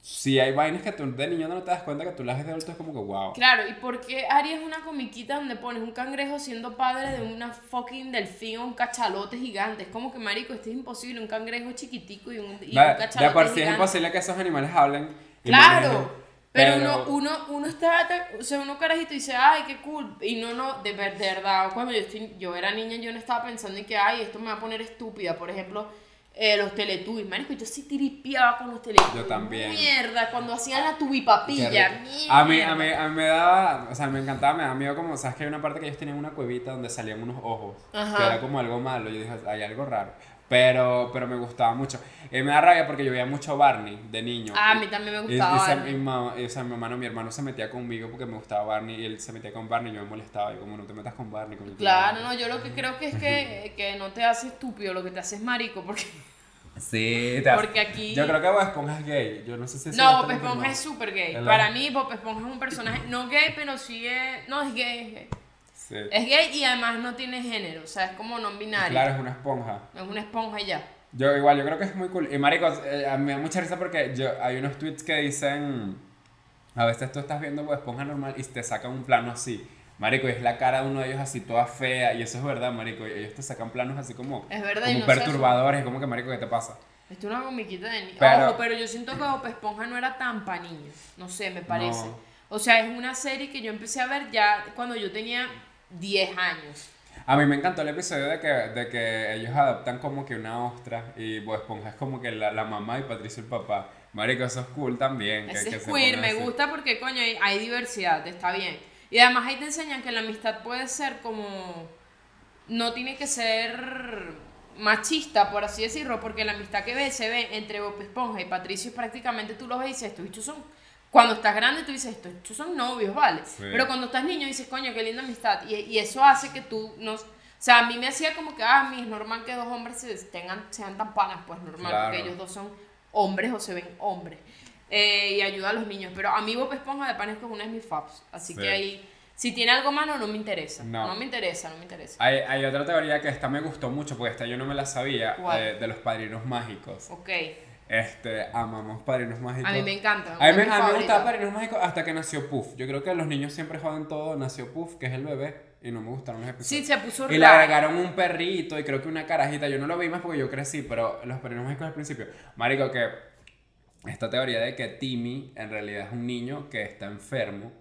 si hay vainas que tú de niño no te das cuenta que tú las ves de adulto es como que wow. Claro, ¿y por qué Ari es una comiquita donde pones un cangrejo siendo padre de una fucking delfín o un cachalote gigante? Es como que, marico, esto es imposible, un cangrejo chiquitico y un, y un cachalote de por sí es imposible que esos animales hablen. Claro, imagínate. pero, uno, uno, uno está, o sea, uno carajito dice, ay, qué cool, y no, no, de, de verdad, cuando yo, estoy, yo era niña, yo no estaba pensando en que, ay, esto me va a poner estúpida, por ejemplo, eh, los teletubbies, marico, yo sí tiripiaba con los teletubbies. Yo también. Mierda, cuando hacían la tubipapilla. A mí, a, mí, a mí me daba, o sea, me encantaba, me daba miedo como, sabes que hay una parte que ellos tenían una cuevita donde salían unos ojos, Ajá. que era como algo malo, yo dije, hay algo raro, pero, pero me gustaba mucho. Y me da rabia porque yo veía mucho Barney de niño. Ah, a mí también me Y- y gustaba se- Barney. mi mamá- y, o sea, mi hermano, mi hermano se metía conmigo porque me gustaba Barney y él se metía con Barney y yo me molestaba y como no te metas con Barney. Con Claro, no, yo lo que creo que es que, que no te hace estúpido, lo que te hace es marico, porque... Sí, te Porque aquí- Yo creo que Bob Esponja es gay. Yo no sé si No, Bob Esponja es súper gay. ¿Verdad? Para mí, Bob Esponja es un personaje no gay, pero sí es... No, es gay, es gay. Sí. Es gay y además no tiene género, o sea, es como no binario. Claro, es una esponja. Es una esponja y ya. Yo igual, yo creo que es muy cool. Y marico, eh, a mí me da mucha risa porque yo, hay unos tweets que dicen, a veces tú estás viendo Bob Esponja normal y te sacan un plano así. Marico, y es la cara de uno de ellos así toda fea y eso es verdad, marico. y Ellos te sacan planos así como, Es verdad, como no perturbadores, como que marico, ¿qué te pasa? Esto es una comiquita de niños. Pero- Ojo, pero yo siento que Bob Esponja no era tan pa' niños. No sé, me parece. No. O sea, es una serie que yo empecé a ver ya cuando yo tenía 10 años. A mí me encantó el episodio de que, de que ellos adoptan como que una ostra y Bob Esponja es como que la, la mamá y Patricio el papá. Marico, eso es cool también. que- Ese que es se queer, me así. gusta porque, coño, hay, hay diversidad, está bien. Y además ahí te enseñan que la amistad puede ser como... No tiene que ser machista, por así decirlo, porque la amistad que ves, se ve entre Bob Esponja y Patricio prácticamente tú los ves y dices, estos bichos son... Cuando estás grande tú dices, estos bichos son novios, ¿vale? Sí. Pero cuando estás niño dices, coño, qué linda amistad. Y, y eso hace que tú no... O sea, a mí me hacía como que, ah, es normal que dos hombres se tengan, sean tan panas, pues normal, Claro. porque ellos dos son hombres o se ven hombres. Eh, y ayuda a los niños. Pero a mí Bob Esponja de Panes es una de mis faps. Así Sí. que ahí, si tiene algo malo, no me interesa. No. No, me interesa, no me interesa. Hay, hay otra teoría que esta me gustó mucho, porque esta yo no me la sabía, ¿Cuál? eh, de los padrinos mágicos. Ok. Este, amamos padrinos mágicos. A mí me encanta. A mí me, a mí me gustaba Padrinos Mágicos hasta que nació Puff. Yo creo que los niños siempre joden todo. Nació Puff, que es el bebé, y no me gustaron los episodios. Sí, se puso Y le raro. agregaron un perrito y creo que una carajita. Yo no lo vi más porque yo crecí, pero los Padrinos Mágicos al principio. Marico, que esta teoría de que Timmy en realidad es un niño que está enfermo. O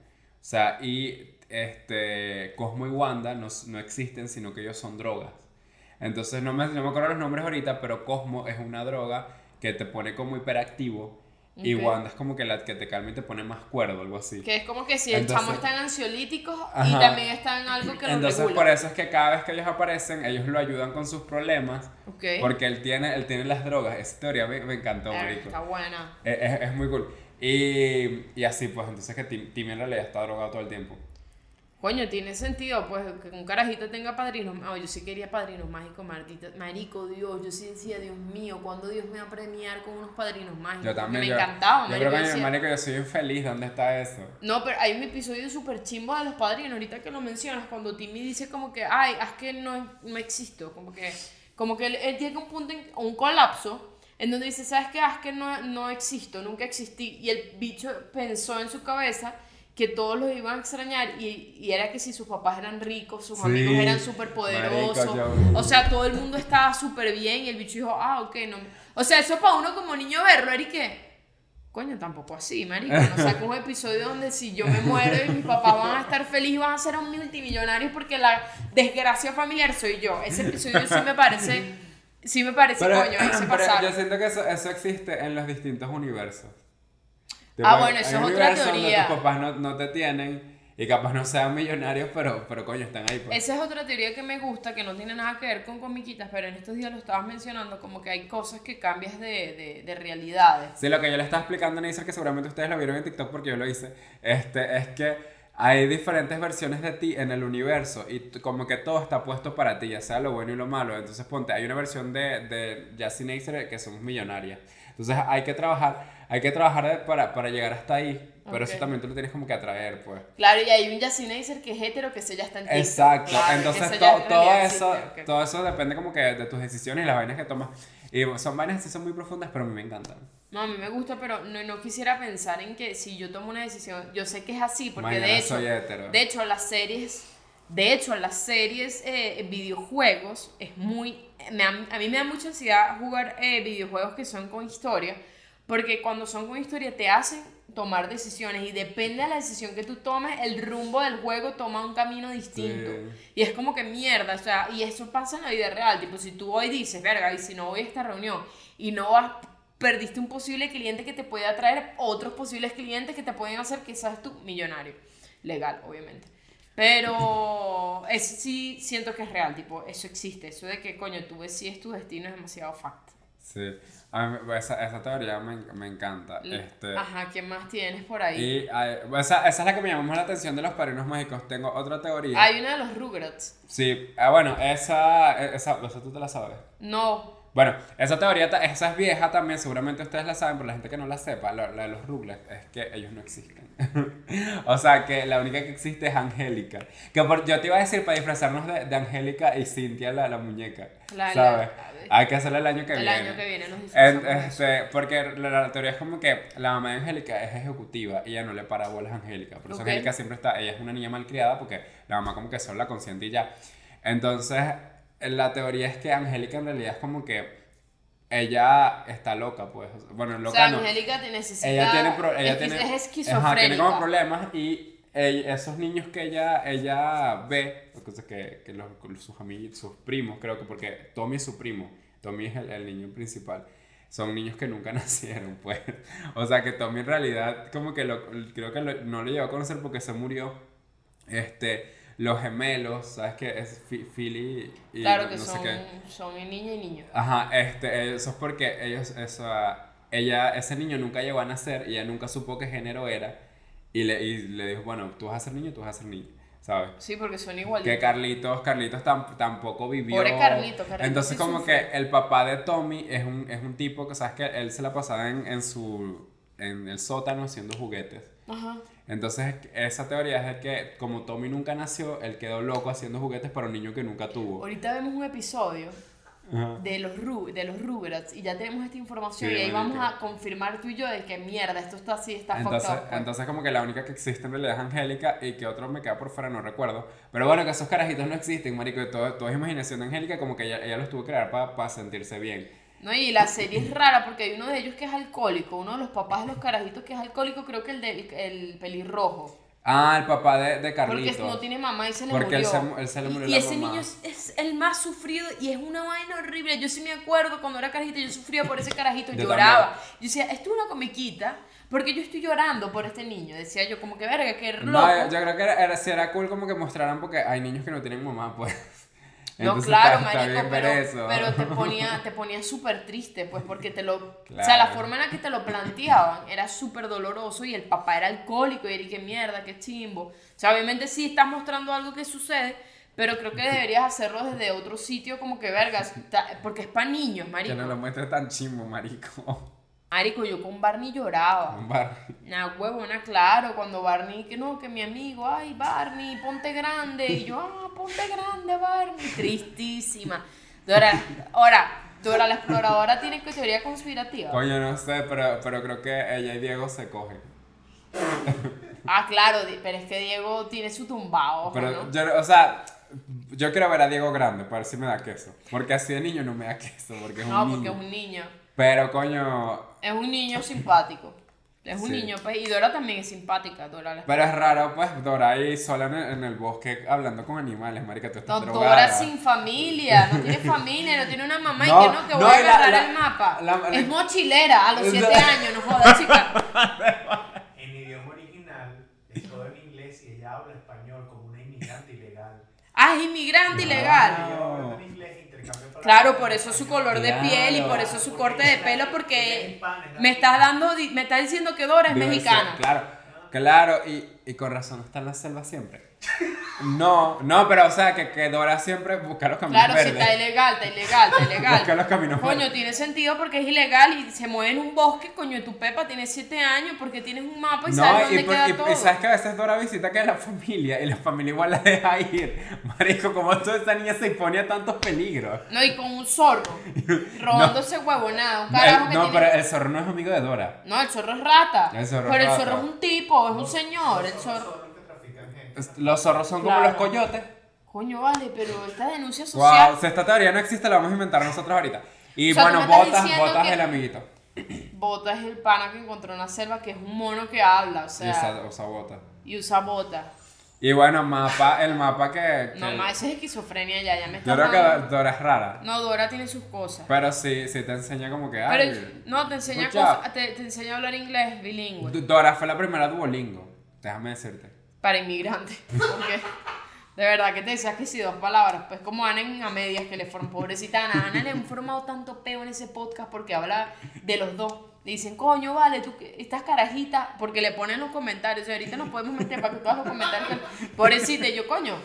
sea, y este, Cosmo y Wanda no, no existen, sino que ellos son drogas. Entonces no me, no me acuerdo los nombres ahorita, pero Cosmo es una droga que te pone como hiperactivo. Y Ok. Wanda es como que la que te calma y te pone más cuerdo, algo así. Que es como que si el Entonces- chamo está en ansiolíticos y Ajá. también está en algo que lo Entonces regula. por eso es que cada vez que ellos aparecen, ellos lo ayudan con sus problemas. Ok. Porque él tiene, él tiene las drogas. Esa teoría me, me encantó, Eh, marico. Está buena. Es, es- es muy cool. Y, y así pues, entonces que Tim- Timmy en realidad está drogado todo el tiempo. Coño, tiene sentido, pues, que un carajito tenga padrinos. Oh, yo sí quería padrinos mágicos, maldita. Marico, Dios, yo sí decía, Dios mío, ¿cuándo Dios me va a premiar con unos padrinos mágicos? Yo también. Me yo, encantaba, Yo creo que, yo decía- marico, yo soy infeliz. ¿Dónde está eso? No, pero hay un episodio súper chimbo de los padrinos, ahorita que lo mencionas, cuando Timmy dice como que, ay, haz que no, no existo, como que, como que él, él llega a un punto, en, un colapso, en donde dice, ¿sabes qué? Haz que no, no existo, nunca existí, y el bicho pensó en su cabeza que todos los iban a extrañar, y, y era que si sus papás eran ricos, sus Sí, amigos eran súper poderosos, o sea, todo el mundo estaba súper bien, y el bicho dijo, ah, ok, no, me-". o sea, eso para uno como niño verlo, era y que... Coño, tampoco así, marico. No saca un episodio donde si yo me muero y mis papás van a estar felices, van a ser un multimillonarios porque la desgracia familiar soy yo. Ese episodio sí me parece, sí me parece, Pero, coño, ahí se pero pasaron. yo siento que eso, eso existe en los distintos universos. Ah, bueno, eso es otra teoría. tus papás no, no te tienen y capaz no sean millonarios, pero, pero coño, están ahí. Pues. Esa es otra teoría que me gusta, que no tiene nada que ver con comiquitas, pero en estos días lo estabas mencionando, como que hay cosas que cambias de, de, de realidades. Sí, lo que yo le estaba explicando a Neisser, que seguramente ustedes lo vieron en TikTok porque yo lo hice, este, es que hay diferentes versiones de ti en el universo y como que todo está puesto para ti, ya sea lo bueno y lo malo. Entonces, ponte, hay una versión de, de Jessie Neisser que somos millonarias. Entonces, hay que trabajar, hay que trabajar para, para llegar hasta ahí, pero Ok. eso también tú lo tienes como que atraer, pues. Claro, y hay un Yacinacer que es hetero, que ese ya está en TikTok. Exacto, Claro, entonces en todo, realidad eso, existe, ok. todo eso depende como que de tus decisiones y las vainas que tomas. Y son vainas que son muy profundas, pero a mí me encantan. No, a mí me gusta, pero no, no quisiera pensar en que si yo tomo una decisión, yo sé que es así, porque Mañana de hecho, soy hetero. de hecho las series, de hecho las series, eh, videojuegos, es muy, me a mí me da mucha ansiedad jugar eh, videojuegos que son con historia, porque cuando son con historia te hacen tomar decisiones y depende de la decisión que tú tomes, el rumbo del juego toma un camino distinto. Sí. Y es como que mierda, o sea, y eso pasa en la vida real, tipo, si tú hoy dices, verga, y si no voy a esta reunión y no vas, perdiste un posible cliente que te puede atraer otros posibles clientes que te pueden hacer seas tú millonario. Legal, obviamente. Pero eso sí siento que es real, tipo, eso existe, eso de que, coño, tú decides tu destino es demasiado fact. Sí, a mí me- esa, esa teoría me, me encanta. Este, Ajá, ¿qué más tienes por ahí? y esa, esa es la que me llamó más la atención de los padrinos mágicos. Tengo otra teoría. Hay una de los Rugrats. Sí, ah, bueno, esa, esa, esa tú te la sabes. No, Bueno, esa teoría, esa es vieja también, seguramente ustedes la saben, pero la gente que no la sepa, la, la de los Rugrats, es que ellos no existen. o sea, que la única que existe es Angélica. Que por- yo te iba a decir para disfrazarnos de, de Angélica y Cintia, la, la muñeca. La- ¿Sabes? Hay que hacerlo el año que el viene. año que viene nos En- disfrazamos eso. este, porque la, teoría es como que la mamá de Angélica es ejecutiva y ella no le para bolas a Angélica. Por eso Ok. Angélica siempre está, ella es una niña malcriada porque la mamá como que solo la consiente y ya. Entonces, la teoría es que Angélica en realidad es como que ella está loca, pues. Bueno, O loca sea, no. Angélica necesita. Ella tiene, pro- ella es, tiene, es ajá, esquizofrénica. tiene como problemas y ella- esos niños que ella, ella ve, lo que que, que los, sus amigos, sus primos, creo que porque Tommy es su primo, Tommy es el, el niño principal, son niños que nunca nacieron, pues. O sea que Tommy en realidad como que lo, creo que lo- no lo llegó a conocer porque se murió. Este, los gemelos, ¿sabes qué? Es Philly y Claro no que sé son, qué. son niña y niño. Ajá, este, eso es porque ellos, eso, ah, ella, ese niño nunca llegó a nacer y ella nunca supo qué género era y le, y le dijo, bueno, tú vas a ser niño, tú vas a ser niña, ¿sabes? Sí, porque son Que igualitos. Carlitos, Carlitos tam- tampoco vivió. Pobre Carlito, Carlito Entonces como sufre. que el papá de Tommy es un, es un tipo que, ¿sabes? Que él se la pasaba en, en su, en el sótano haciendo juguetes. Ajá. Entonces esa teoría es de que como Tommy nunca nació, él quedó loco haciendo juguetes para un niño que nunca tuvo. Ahorita vemos un episodio Ajá. de los, Ru de los Rugrats y ya tenemos esta información Sí, y ahí vamos a confirmar tú y yo de que mierda, esto está así, está Entonces, fucked up. pues. entonces como que la única que existe en realidad es Angélica y que otro me queda por fuera, no recuerdo. Pero bueno, que esos carajitos no existen, marico. Todo, todo es imaginación de Angélica, como que ella, ella los tuvo que crear para sentirse bien. No, y la serie es rara porque hay uno de ellos que es alcohólico, uno de los papás de los carajitos que es alcohólico, creo que el del el pelirrojo. Ah, el papá de, de Porque Carlito. no tiene mamá y se le Porque murió. se- él se le murió y la ese mamá. niño es, es el más sufrido y es una vaina horrible. Yo sí me acuerdo cuando era carajito, yo sufría por ese carajito, Yo lloraba. también. Yo decía, esto es una comiquita, porque yo estoy llorando por este niño. Decía yo, como que verga, que loco. No, yo, creo que era, era, era cool como que mostraran porque hay niños que no tienen mamá, pues. No, claro, está- está marico, pero, eso. pero te ponía, te ponía súper triste, pues, porque te lo... O sea, la forma en la que te lo planteaban era súper doloroso y el papá era alcohólico y era qué mierda, qué chimbo. O sea, obviamente sí estás mostrando algo que sucede, pero creo que deberías hacerlo desde otro sitio como que vergas, porque es para niños, marico. Que no lo muestre tan chimbo, marico. Marico, yo con Barney lloraba. Un bar. Una huevona, claro, cuando Barney, que no, que mi amigo, ay, Barney, ponte grande. Y yo, ah, ponte grande, Barney. Tristísima. Dora, ahora, Dora la exploradora tiene que teoría conspirativa. Coño, no sé, pero, pero creo que ella y Diego se cogen. Ah, claro, pero es que Diego tiene su tumbado, Pero ¿no? yo, o sea, yo quiero ver a Diego grande para ver si me da queso. Porque así de niño no me da queso, porque es un No, niño. porque es un niño. Pero coño, Es un niño simpático. Es un Sí. niño, pues, y Dora también es simpática, Dora la pero es raro, pues, Dora ahí sola en el, en el bosque hablando con animales, marica, tú estás No, drogada. Dora sin familia, no tiene familia, no tiene una mamá No, y que no, que voy no, a agarrar la- el mapa. la- la- es mochilera a los 7 La- años, no jodas, chica. En idioma original es todo en inglés y ella habla español como una inmigrante ilegal. Ah, es inmigrante ilegal. Habla en inglés, Claro, por eso su color de piel y por eso su corte de pelo, porque me estás dando, di- me estás diciendo que Dora es mexicana. Claro, claro, y, y con razón está en la selva siempre. No, no, pero o sea, que, que Dora siempre busca los caminos Claro, si verdes. está ilegal, está ilegal, está ilegal. Busca los caminos Coño, verdes. tiene sentido porque es ilegal y se mueve en un bosque, coño, tu Pepa tiene 7 años porque tienes un mapa y sabes No, dónde y, por- queda y- todo. y sabes que a veces Dora visita que es la familia y la familia igual la deja ir. Marico, como toda esa niña se impone a tantos peligros. No, y con un zorro, robándose huevonada, un carajo El- que no, tiene... pero el zorro no es amigo de Dora. No, el zorro es rata. El zorro pero es el zorro es un tipo, es un señor. El zorro. zorros que trafican gente. Es- Los zorros son como Claro. los coyotes. Coño, vale, pero esta denuncia social. Wow, si esta teoría no existe, la vamos a inventar nosotros ahorita. Y O sea, tú bueno, me estás botas, diciendo botas que- el amiguito. Bota es el pana que encontró en la selva, que es un mono que habla, o Y sea, usa, usa botas. y usa bota. Y bueno, mapa, el mapa que. que- No, más, eso es esquizofrenia ya, ya me está yo creo que Dora es rara. No, Dora tiene sus cosas. Pero sí, sí te enseña como que. Pero ay, no, te enseña good job. cosas, te, te enseña a hablar inglés bilingüe D- Dora fue la primera Duolingo. Déjame decirte. Para inmigrantes. Porque de verdad que te decías que sí, dos palabras. Pues como Ana en a medias que le forman, pobrecita Ana. Ana le han formado tanto peo en ese podcast porque habla de los dos. Le dicen, coño, vale, tú estás carajita, porque le ponen los comentarios. Y ahorita nos podemos meter para que todos los comentarios. Pobrecita, yo, coño,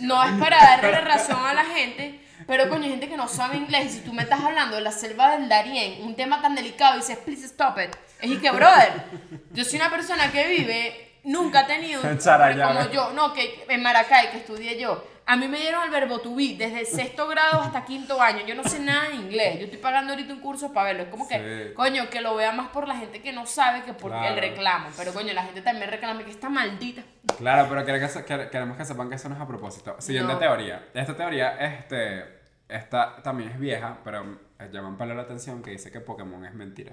no es para darle razón a la gente, pero coño, hay gente que no sabe inglés. Y si tú me estás hablando de la selva del Darién, un tema tan delicado, dices, please stop it. Es y que, brother, yo soy una persona que vive, nunca ha tenido, En Charallave. como yo, no, que en Maracay, que estudié yo. A mí me dieron el verbo to be desde sexto grado hasta quinto año. Yo no sé nada de inglés. Yo estoy pagando ahorita un curso para verlo. Es como que, Sí. coño, que lo vea más por la gente que no sabe que por el Claro. reclamo. Pero, coño, la gente también reclama que está maldita. Claro, pero queremos que, que sepan que eso no es a propósito. Siguiente No. teoría. Esta teoría, este, esta también es vieja, pero llaman para la atención que dice que Pokémon es mentira.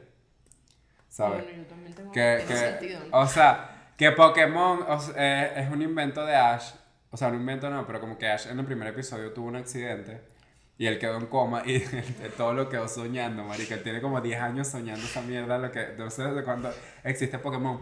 ¿Sabes? Bueno, yo también tengo que, que- sentido. ¿no? O sea, que Pokémon o sea, eh, es un invento de Ash. O sea, un invento no, pero como que Ash en el primer episodio tuvo un accidente y él quedó en coma y todo lo quedó soñando, marica. Él tiene como 10 años soñando esa mierda, lo que no sé desde cuándo existe Pokémon.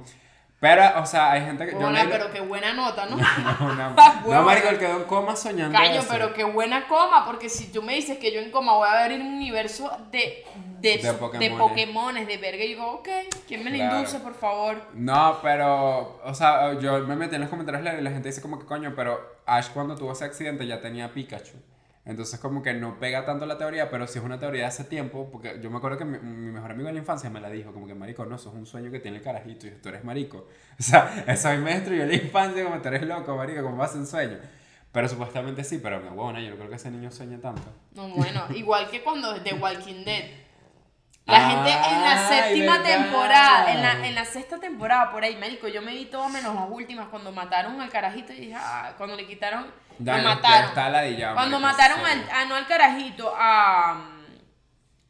Pero, o sea, hay gente que... yo leí- pero qué buena nota, ¿no? no, no, Ah, no, huevona. marico, él quedó en coma soñando Caño, eso. pero qué buena coma, porque si tú me dices que yo en coma voy a ver un universo de, de, De de Pokémones. De verga, y digo, ok, ¿quién me lo Claro. induce, por favor? No, pero, o sea, yo me metí en los comentarios y la gente dice como que coño, pero Ash cuando tuvo ese accidente ya tenía Pikachu. Entonces como que no pega tanto la teoría, pero sí es una teoría de hace tiempo, porque yo me acuerdo que mi, mi mejor amigo de la infancia me la dijo, como que marico, no, eso es un sueño que tiene el carajito y tú eres marico. O sea, eso a mí me destruyó la infancia, como tú eres loco, marico, como vas en sueño. Pero supuestamente sí, pero no, bueno, yo no creo que ese niño sueñe tanto. No, bueno, igual que cuando The Walking Dead. La gente en la séptima temporada, en la, en la sexta temporada, por ahí, marico, yo me vi todo menos las últimas, cuando mataron al carajito y dije, ah, cuando le quitaron, lo mataron. está Cuando mataron sí. al, ah, no al carajito, a,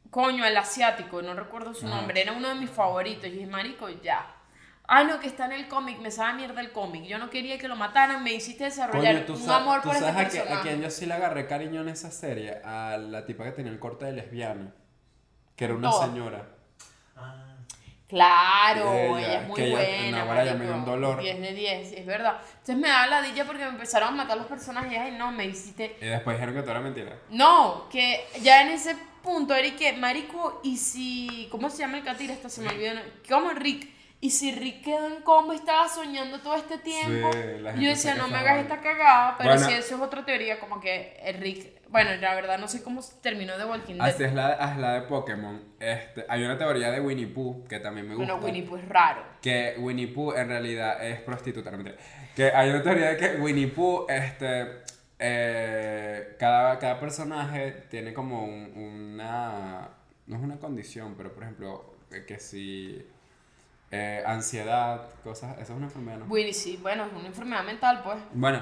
coño, al asiático, no recuerdo su Ajá. nombre, era uno de mis favoritos, y dije, marico, ya. Ay, no, que está en el cómic, me sabe mierda el cómic. Yo no quería que lo mataran, me hiciste desarrollar Coño, tú un sabes, amor tú por este sabes a, qui- a quien yo sí le agarré cariño en esa serie, a la tipa que tenía el corte de lesbiana, que era una Toda. señora. Ah, Claro, Ella, ella, es muy que buena. ahora ya me dio un dolor. 10 de 10, es verdad. Entonces me daba ladilla porque me empezaron a matar los personajes. Ay, no, me hiciste. Y después dijeron que todo era mentira. No, que ya en ese punto era y que, Marico, y si. ¿Cómo se llama el catira? Esta se me olvidó. ¿Cómo Rick? Y si Rick quedó en coma y estaba soñando todo este tiempo. Sí, yo decía, no me hagas esta cagada. Pero Bueno. si eso es otra teoría, como que el Rick. Bueno, la verdad no sé cómo terminó de Walking Dead. Así es la, es la de Pokémon. Este, hay una teoría de Winnie Pooh que también me gusta. Bueno, Winnie Pooh es raro. Que Winnie Pooh en realidad es prostituta, no. Que hay una teoría de que Winnie Pooh, este, eh, cada, cada personaje tiene como un- una, no es una condición, pero por ejemplo, eh, que si eh, ansiedad, cosas, eso es una enfermedad, ¿no? Winnie, sí, bueno, es una enfermedad mental, pues. Bueno,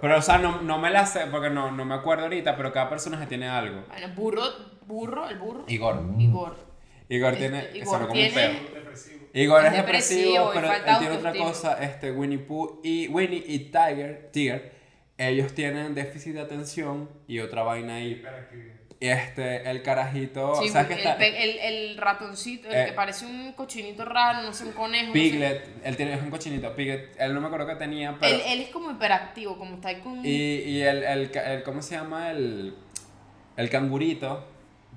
pero o sea, no, no me la sé porque no, no me acuerdo ahorita, pero cada personaje tiene algo. Bueno, burro, burro, el burro. Igor. Igor. Igor Este, tiene, Igor como un tiene- depresivo. Igor es, Es depresivo pero él tiene otra cosa, este Winnie Pooh y Winnie y Tiger, Tiger, ellos tienen déficit de atención y otra vaina ahí. Hiperactividad. Y este, el carajito, Sí, ¿sabes el, está? pe- el, el ratoncito, el Eh, que parece un cochinito raro, no sé, un conejo. no sé. Piglet, él tiene es un cochinito, Piglet, él no me acuerdo que tenía, pero Él, él es como hiperactivo, como está ahí con. y, y el, el, el- ¿cómo se llama? El, el cangurito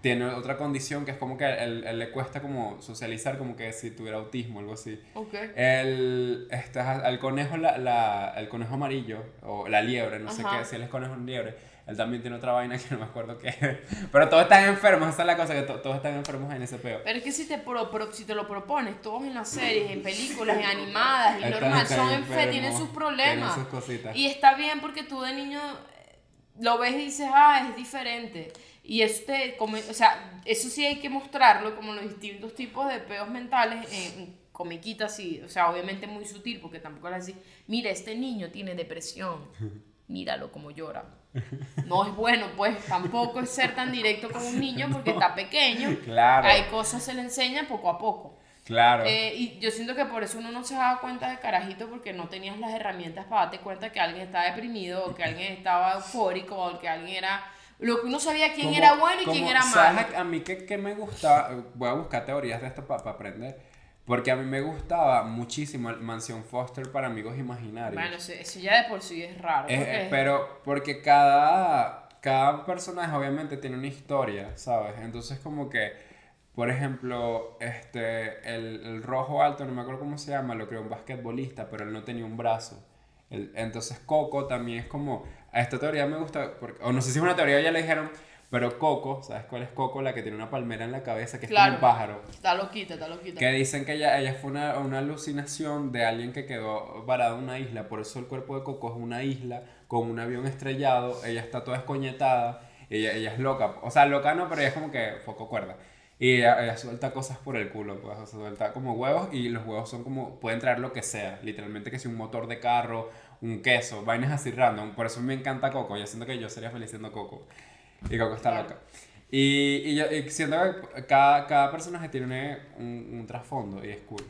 tiene otra condición que es como que él, él le cuesta como socializar, como que si tuviera autismo, algo así. Ok. El, este, al conejo, la, la- el conejo amarillo, o la liebre, no sé qué, si él es conejo o liebre, él también tiene otra vaina que no me acuerdo qué. Pero todos están enfermos, esa es la cosa, que to- todos están enfermos en ese peo. Pero es que si te, pro- pro- si te lo propones, todos en las series, en películas, en animadas, y normal, son enfermos, tienen sus problemas. Tienen sus cositas. Y está bien porque tú de niño eh, lo ves y dices, ah, es diferente. Y eso te, como, o sea, eso sí hay que mostrarlo como los distintos tipos de peos mentales en, en comiquitas, sí, o sea, obviamente muy sutil, porque tampoco es así, mira, este niño tiene depresión, míralo como llora. No es bueno, pues tampoco es ser tan directo con un niño porque está pequeño. Claro. Hay cosas se le enseñan poco a poco. Claro. Eh, y yo siento que por eso uno no se daba cuenta de carajito porque no tenías las herramientas para darte cuenta que alguien estaba deprimido o que alguien estaba eufórico o que alguien era... Lo que uno sabía quién Como- era bueno y quién era ¿sabes malo. A mí que, que me gustaba, voy a buscar teorías de esto para aprender, porque a mí me gustaba muchísimo el Mansión Foster para amigos imaginarios. Bueno, eso, eso ya de por sí es raro. Es- porque- es- pero porque cada, cada personaje obviamente tiene una historia, ¿sabes? Entonces como que, por ejemplo, este, el, el rojo alto, no me acuerdo cómo se llama, lo creó un basquetbolista, pero él no tenía un brazo. El- entonces Coco también es como, a esta teoría me gusta, porque, o no sé si es una teoría, ya le dijeron, pero Coco, ¿sabes cuál es Coco? La que tiene una palmera en la cabeza, que es Claro. como un pájaro. Está loquita, está loquita. Que dicen que ella, ella fue una, una alucinación de alguien que quedó varado en una isla. Por eso el cuerpo de Coco es una isla con un avión estrellado. Ella está toda escoñetada. Ella, ella es loca. O sea, loca no, pero ella es como que foco cuerda. Y ella, ella suelta cosas por el culo. Pues, o sea, suelta como huevos y los huevos son como... Pueden traer lo que sea. Literalmente que si un motor de carro, un queso, vainas así random. Por eso me encanta Coco. Yo siento que yo sería feliz siendo Coco. Y Coco está loca. Y, y yo y siento que cada, cada personaje tiene un, un trasfondo y es cool.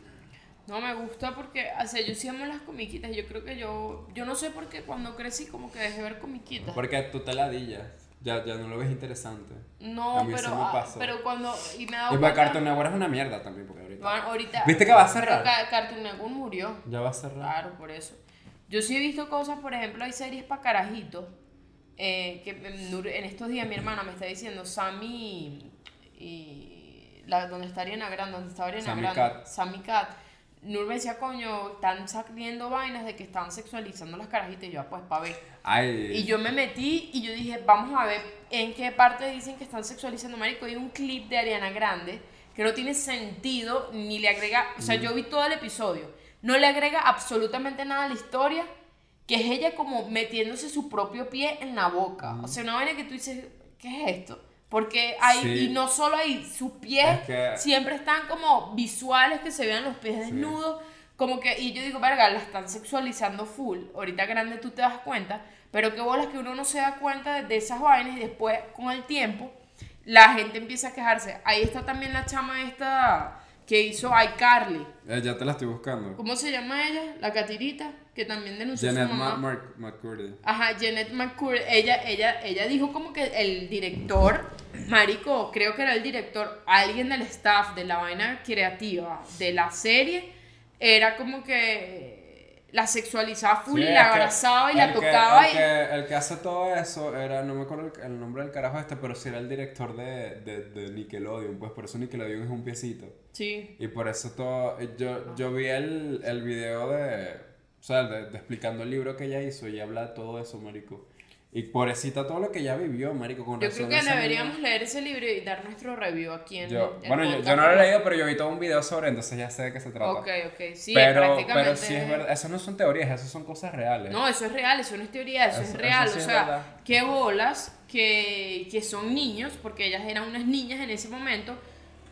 No me gusta porque, o sea, yo sí amo las comiquitas. Yo creo que yo, yo no sé por qué cuando crecí como que dejé de ver comiquitas. Porque tú te ladillas, ya, ya no lo ves interesante. No, A mí pero, eso me pasó. pero cuando, y me he Y para cuenta- Cartoon Network es una mierda también, porque ahorita. Bueno, ahorita. ¿Viste que va a Pero cerrar? Ca- Cartoon Network murió. Ya va a cerrar. Claro, por eso. Yo sí he visto cosas, por ejemplo, hay series para carajitos. Eh, que en Nur- en estos días mi hermana me está diciendo, Sammy y. La, donde está Ariana Grande, donde está Ariana Sammy Grande. Cat. Sammy Cat. Nur me decía, coño, están saliendo vainas de que están sexualizando las carajitas. Y yo, "Ah, pues, pa' ver. Ay. Y yo me metí y yo dije, vamos a ver en qué parte dicen que están sexualizando. Marico, hay un clip de Ariana Grande que no tiene sentido ni le agrega. O sea, yo vi todo el episodio. No le agrega absolutamente nada a la historia, que es ella como metiéndose su propio pie en la boca. O sea, una vaina que tú dices, ¿qué es esto? Porque hay, Sí. y no solo hay, sus pies Es que- siempre están como visuales que se vean los pies desnudos. Como que, y yo digo, verga, la están sexualizando full. Ahorita grande tú te das cuenta, pero qué bolas que uno no se da cuenta de, de esas vainas y después, con el tiempo, la gente empieza a quejarse. Ahí está también la chama esta que hizo iCarly. Eh, ya te la estoy buscando. ¿Cómo se llama ella? La catirita, que también denunció a Janet su mamá. Mark- McCurdy. Ajá, Janet McCurry, ella, ella, ella dijo como que el director, Marico, creo que era el director, alguien del staff de la vaina creativa de la serie, era como que la sexualizaba full Sí, y la abrazaba y la que- tocaba. el, y... que, el que hace todo eso era, no me acuerdo el, el nombre del carajo este, pero sí era el director de, de, de Nickelodeon, pues por eso Nickelodeon es un piecito. Sí. Y por eso todo, yo, yo vi el, el video de, o sea, de, de explicando el libro que ella hizo y habla de todo eso, marico. Y pobrecita todo lo que ella vivió, marico, con Yo creo que deberíamos leer ese libro y dar nuestro review aquí en Yo, el bueno, yo, yo no lo he leído, pero yo vi todo un video sobre, entonces ya sé de qué se trata. Ok, ok, sí, pero, prácticamente. pero sí es verdad, eso no son teorías, eso son cosas reales. No, eso es real, eso no es teoría, eso, Eso- es real. eso sí o sea, qué bolas que, que son niños, porque ellas eran unas niñas en ese momento.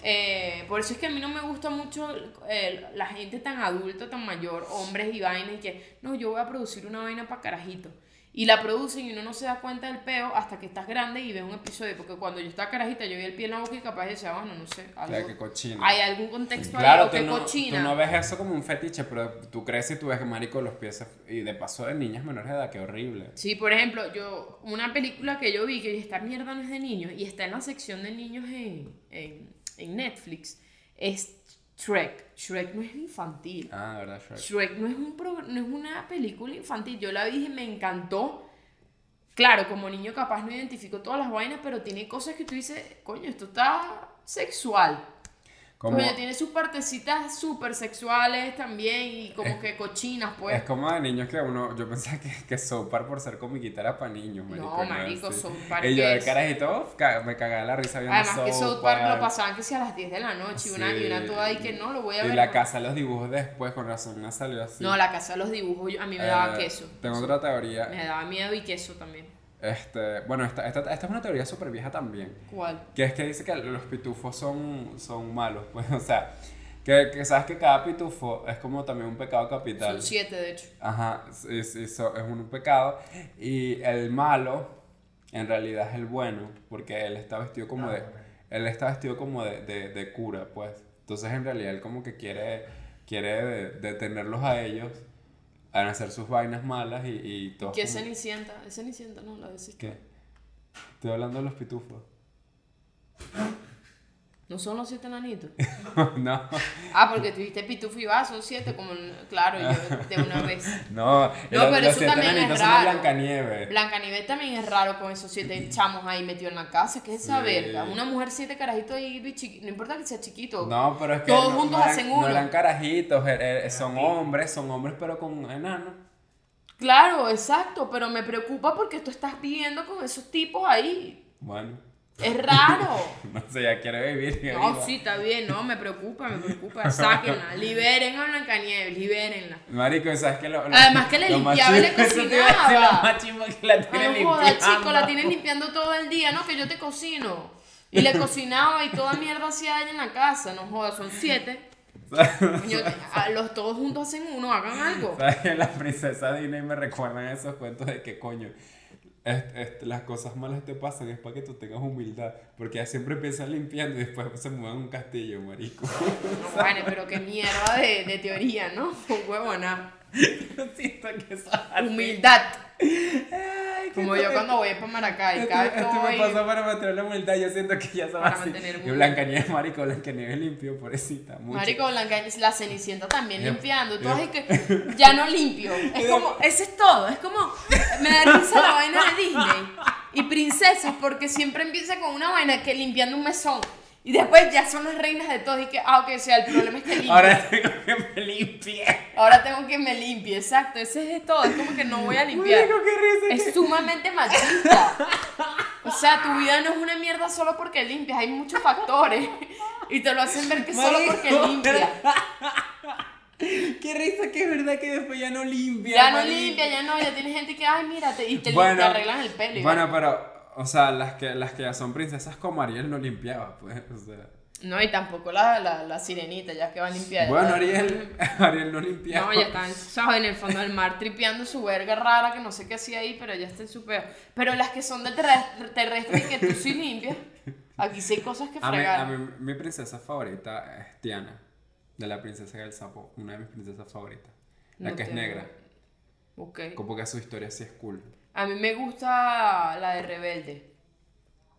Eh, por eso es que a mí no me gusta mucho eh, la gente tan adulta, tan mayor, hombres y vainas, y que no, yo voy a producir una vaina para carajito. Y la producen y uno no se da cuenta del peo hasta que estás grande y ves un episodio. Porque cuando yo estaba carajita, yo vi el pie en la boca y capaz decía, bueno, no sé, O sea, algo, qué cochino. hay algún contexto Claro, ahí, o tú qué no, cochina. tú no ves eso como un fetiche, pero tú crees y tú ves que marico los pies y de paso de niñas menores de edad, qué horrible. Sí, por ejemplo, yo, una película que yo vi que esta mierda no es de niños y está en la sección de niños en, en, en Netflix es Shrek. Shrek no es infantil. Ah, verdad, Shrek. Shrek no es, un pro- no es una película infantil. Yo la vi y me encantó. Claro, como niño capaz no identifico todas las vainas, pero tiene cosas que tú dices, coño, esto está sexual. Como, tiene sus partecitas súper sexuales también y como que cochinas, pues. es como de niños que uno, yo pensaba que, que South Park por ser comiquita era para niños, marico. No, marico, Park Y yo de carajito, me cagaba la risa viendo Además que South Park lo pasaban que si a las 10 de la noche y una, y una toda ahí que no, lo voy a Y ver. la no. casa de los dibujos después, con razón, no salió así. No, la casa de los dibujos a mí me daba Eh, queso. Tengo otra teoría. Me daba miedo y queso también. Este, bueno, esta, esta, esta es una teoría súper vieja también. ¿Cuál? Que es que dice que los pitufos son, son malos, pues, o sea, que, que sabes que cada pitufo es como también un pecado capital. Son siete, de hecho. Ajá, es, es, es un pecado. Y el malo, en realidad es el bueno, porque él está vestido como de, él está vestido como de, de, de cura, pues. Entonces, en realidad, él como que quiere, quiere de- detenerlos a ellos, a hacer sus vainas malas y, y todo. ¿Qué es Cenicienta? Es Cenicienta, no, la decís. ¿Qué? Estoy hablando de los pitufos. No son los siete enanitos. no, Ah, porque tuviste pitufo y va, son siete, como, claro, yo de una vez. no, No, pero los eso siete también es raro. Blancanieves. Blancanieves también es raro con esos siete chamos ahí metidos en la casa. ¿Qué es esa Sí. verga? Una mujer, siete carajitos ahí, no importa que sea chiquito. No, pero es que Todos no, juntos no eran, hacen no uno. eran carajitos, eh, eh, son hombres, son hombres pero con enanos. Claro, exacto, pero me preocupa porque tú estás viviendo con esos tipos ahí. Bueno, Es raro. no sé, ya quiere vivir. No, viva. sí, está bien, no, me preocupa, me preocupa. Sáquenla, liberen a Blancanieves, libérenla. Marico, ¿sabes qué? Lo, lo- Además que le limpiaba y le cocinaba. Que la tiene no joda, chico, la tienes limpiando todo el día, ¿no? Que yo te cocino. Y le cocinaba y toda mierda hacía ella en la casa, no joda, son siete. A- los todos juntos hacen uno, hagan algo. ¿Sabes que las princesas Disney me recuerdan esos cuentos de que coño? Est- est- las cosas malas te pasan es para que tú tengas humildad. Porque ellas siempre empiezan limpiando y después se mueven un castillo, marico. No, vale, pero qué mierda de, de teoría, ¿no? Huevona. Siento que eso Humildad. Ay, Como yo cuando voy para Maracay, Esto, cada vez esto me voy... pasó para mantener la humildad. Yo siento que ya va Para así. mantener Y. Blancanieves, marico, Blancanieves limpió, pobrecita. Mucho. Marico Blanca, la Cenicienta también limpiando. Yep. así que ya no limpio. Es como, ese es todo. Es como, me da risa la vaina de Disney. Y princesas, porque siempre empieza con una vaina que limpiando un mesón. Y después ya son las reinas de todo. Y que, ah, ok, o sea, el problema es que limpio. Ahora, Ahora tengo que me limpie. tengo que me limpie. Exacto, ese es todo. Es como que no voy a limpiar. Marico, qué risa. Es sumamente machista. O sea, tu vida no es una mierda solo porque limpias, hay muchos factores. Y te lo hacen ver que solo porque limpias. Qué risa que es verdad que después ya no limpia. Ya no limpia, ya no, ya tiene gente que, ay, mira, te, y te, Bueno, te arreglan el pelo. y Bueno, pero, o sea, las que, las que ya son princesas como Ariel no limpiaba, pues, o sea. No, y tampoco la, la, la sirenita, ya que va a limpiar. Bueno, Ariel, Ariel no limpiaba. No, ya está, en- ¿sabes? En el fondo del mar tripeando su verga rara que no sé qué hacía ahí, pero ya está en su peor. Pero las que son de terrestre, terrestre y que tú sí limpias, aquí sí hay cosas que A mí, fregar. a mí, mi princesa favorita es Tiana. De la princesa y el sapo, una de mis princesas favoritas. La No que es tengo. negra. Ok. Como que su historia sí es cool. A mí me gusta la de Rebelde.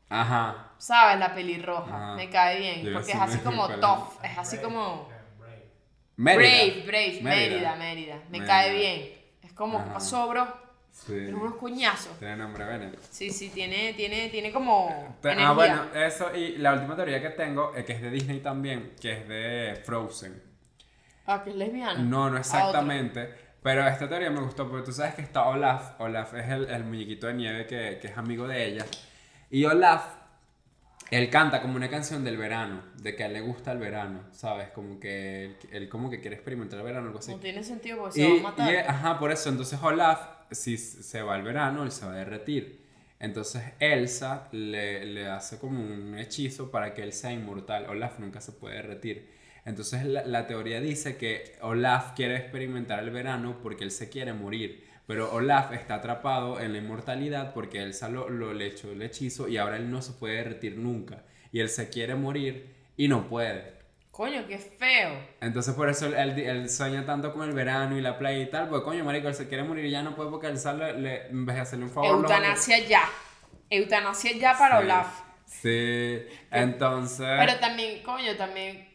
Ajá. ¿Sabes? La pelirroja. Ajá. Me cae bien. Yo Porque es sí así como es. tough. Es así como. Brave. Brave, brave. Mérida, Mérida. Me Mérida. cae bien. Es como, ¿qué pasó, bro? Sí. Tiene unos coñazos. Tiene nombre Bennett. Sí, sí, tiene, tiene, tiene como. Energía. Ah, bueno, eso. Y la última teoría que tengo, eh, que es de Disney también, que es de Frozen. Ah, que es lesbiana. No, no Ah, exactamente. Pero esta teoría me gustó porque tú sabes que está Olaf. Olaf es el, el muñequito de nieve que, que es amigo de ella. Y Olaf, él canta como una canción del verano, de que a él le gusta el verano, ¿sabes? Como que él, él como que quiere experimentar el verano, algo así. No tiene sentido porque Y, se va a matar. y, ajá, por eso. Entonces Olaf, si se va al verano, él se va a derretir. Entonces Elsa le, le hace como un hechizo para que él sea inmortal. Olaf nunca se puede derretir. Entonces la, la teoría dice que Olaf quiere experimentar el verano porque él se quiere morir. Pero Olaf está atrapado en la inmortalidad porque Elsa lo, lo le echó el hechizo y ahora él no se puede derretir nunca. Y él se quiere morir y no puede. Coño, qué feo. Entonces por eso él, él- sueña tanto con el verano y la playa y tal, porque coño, marico, él se quiere morir y ya no puede porque el sal le, le- en vez de hacerle un favor... lo- Eutanasia ya. Eutanasia ya para Sí. Olaf. Sí, entonces... Pero también, coño, también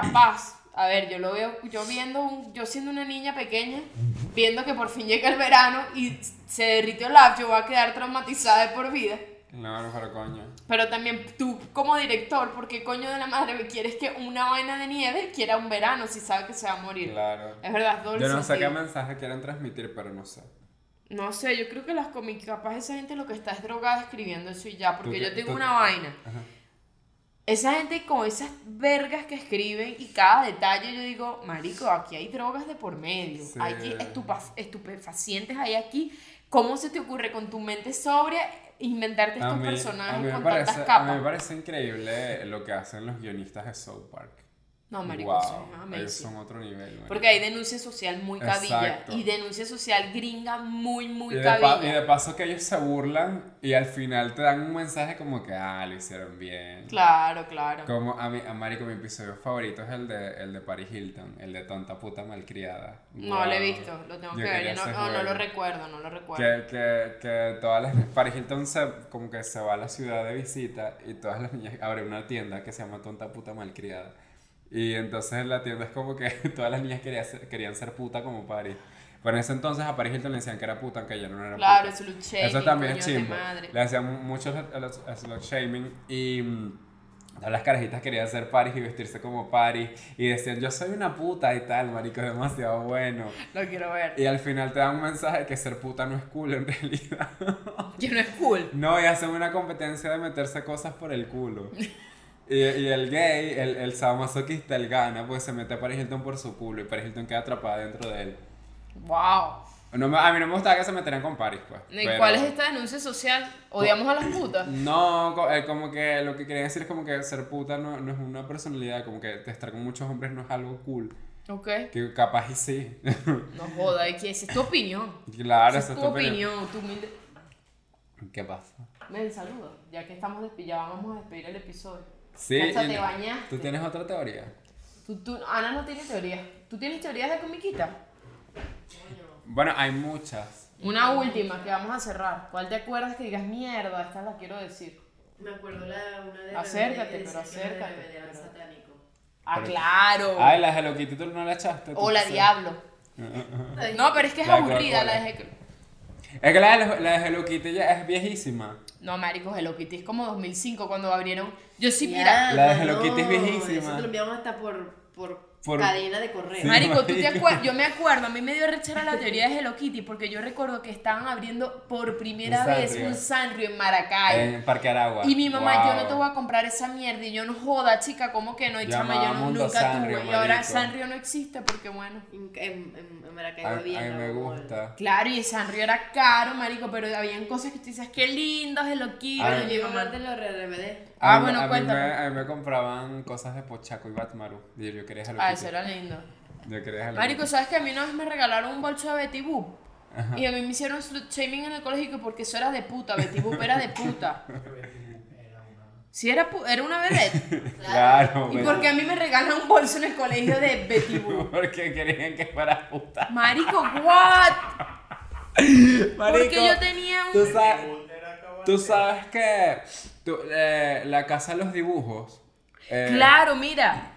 capaz. A ver, yo lo veo, yo viendo, un- yo siendo una niña pequeña, viendo que por fin llega el verano y se derrite Olaf, yo voy a quedar traumatizada de por vida. No, no, pero coño. Pero también tú como director, porque coño de la madre quieres que una vaina de nieve quiera un verano si sabe que se va a morir? Claro. Es verdad, doble Yo no sé qué sentido. mensaje quieren transmitir, pero no sé. No sé, yo creo que las cómics, capaz esa gente lo que está es drogada escribiendo eso y ya, porque yo tengo una vaina. Ajá. Esa gente con esas vergas que escriben y cada detalle yo digo, marico, aquí hay drogas de por medio, Sí. hay estupefacientes hay aquí. ¿Cómo se te ocurre con tu mente sobria inventarte A estos mí, personajes con parece, tantas a mí me capas? parece increíble lo que hacen los guionistas de South Park. No, marico, wow, eso es otro nivel. marico. Porque hay denuncia social muy cabilla Exacto. y denuncia social gringa muy, muy Y pa- y cabilla. de paso que ellos se burlan y al final te dan un mensaje como que, ah, lo hicieron bien. Claro, claro. Como a mí, a Marico, mi episodio favorito es el de, el de Paris Hilton, el de Tonta Puta Malcriada. No Wow. lo he visto, lo tengo Yo que ver. No, no, no lo recuerdo, no lo recuerdo. Que, que, que todas las. Paris Hilton se, como que se va a la ciudad de visita y todas las niñas abren una tienda que se llama Tonta Puta Malcriada. Y entonces en la tienda es como que todas las niñas querían ser, querían ser puta como Paris. Pero en ese entonces a Paris Hilton le decían que era puta, aunque ella no era Claro, puta. slut shaming, Eso también es de chimbo. Le hacían mucho slut- slut shaming y mm, todas las carajitas querían ser Paris y vestirse como Paris y decían yo soy una puta y tal, marico, es demasiado bueno. Lo quiero ver. Y al final te dan un mensaje que ser puta no es cool en realidad. Que no es cool. No, y hacen una competencia de meterse cosas por el culo. Y, y el gay, el, el sadomasoquista, él gana, pues se mete a Paris Hilton por su culo y Paris Hilton queda atrapada dentro de él. Wow. No me- a mí no me gustaba que se metieran con Paris, pues. ¿Y pero- cuál es esta denuncia social? ¿Odiamos a las putas? No, eh, como que lo que quería decir es como que ser puta no, no es una personalidad, como que estar con muchos hombres no es algo cool. Ok. Que capaz y sí. No joda, ¿y qué es? Es tu opinión. claro, Esa es es tu opinión. tu humilde. ¿Qué pasa? Ven, saludo. Ya que estamos despillados, vamos a despedir el episodio. Sí. Y- te bañaste. ¿Tú tienes otra teoría? Tú, tú- Ana no tiene teoría. ¿Tú tienes teorías de comiquita? Bueno, hay muchas. Una última que vamos a cerrar. ¿Cuál te acuerdas que digas mierda? Esta la quiero decir. Me acuerdo la, una de Acércate, pero acércate, satánico. Ah, claro. Ay, la Hello Kitty tú no la echaste. o la. Diablo. No, pero es que es La de aburrida la de... Es que la de, la de Hello Kitty ya es viejísima. No, marico, Hello Kitty es como 2005 cuando abrieron... Yo sí, mira... La de Hello Kitty es viejísima. Eso te lo enviamos hasta por, por, Por- cadena de correo. Sí. Marico, ¿tú te acuerdas? Yo me acuerdo, a mí me dio rechera la teoría de Hello Kitty porque yo recuerdo que estaban abriendo por primera Un vez un Sanrio en Maracay. En Parque Aragua. Y mi mamá, yo no te voy a comprar esa mierda. Y yo no joda, chica, ¿cómo que no? Y chama, yo no- nunca Sanrio, tuve. Y ahora marico. Sanrio no existe porque, bueno. En, en, en, A, a había mí me gusta. Claro, y Sanrio era caro, marico, pero habían cosas que tú dices, qué lindo, Hello Kitty. Ay. Iba a hablar de los RBD. Ah, A mí- bueno, a mí, cuéntame. me, a mí me compraban cosas de Pochaco y Batmaru. Y yo quería Hello Ah, eso era lindo. Yo quería Hello Marico, Kitty. ¿sabes que a mí una vez me regalaron un bolso de Betty Boop? Y a mí me hicieron slut shaming en el colegio que porque eso era de puta, Betty Boop era de puta. Betty Boop era una. Si era, pu- era una vedette. Claro, ¿Y por qué a mí me regalan un bolso en el colegio de Betty Boo? Porque querían que fuera puta. Marico, what? Porque Marico, yo tenía Tú un... sabes, caballero. tú sabes que tú, eh, la casa de los dibujos. eh, Claro, mira.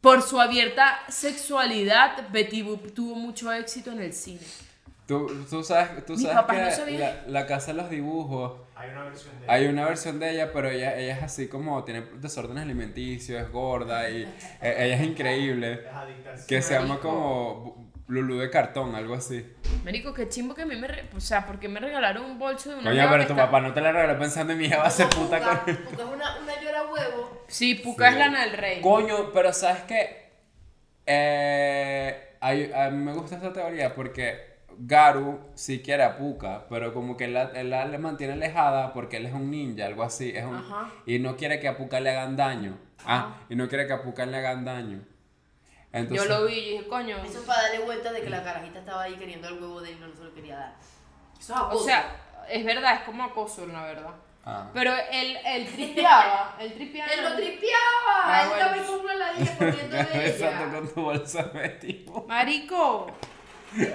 Por su abierta sexualidad, Betty Boop tuvo mucho éxito en el cine. Tú, tú sabes, tú Mis sabes papás que no sabían. la, la casa de los dibujos. Hay una versión de Hay una versión de ella, pero ella, ella es así como tiene desórdenes alimenticios, es gorda y eh, ella es increíble. Es adicta al Que se llama como Lulú de cartón, algo así. Marico, qué chimbo que a mí me... re- O sea, porque me regalaron un bolso de una... Coño, jeva pero que tu está- papá no te la regaló pensando en mi hija va a ser puta con. Puca es una, una llora huevo. Sí, Puka Sí. es lana del rey. Coño, pero sabes qué? Eh, hay- a mí me gusta esta teoría porque Garu sí quiere a Puka, pero como que él la, él la- le mantiene alejada porque él es un ninja, algo así. Es un, Ajá. y no quiere que a Puka le hagan daño. Ah, y no quiere que a Puka le hagan daño. Entonces, Yo lo vi y dije, coño... Eso es para darle vuelta de que la carajita estaba ahí queriendo el huevo de él y no se lo quería dar. Eso es O acoso. sea, es verdad, es como acoso, la verdad. Ah. Pero él, él tripeaba, él tripeaba. él lo tripeaba. Ah, él bueno. estaba con una ladilla corriendo de ella. con tu bolsa de tipo. Marico,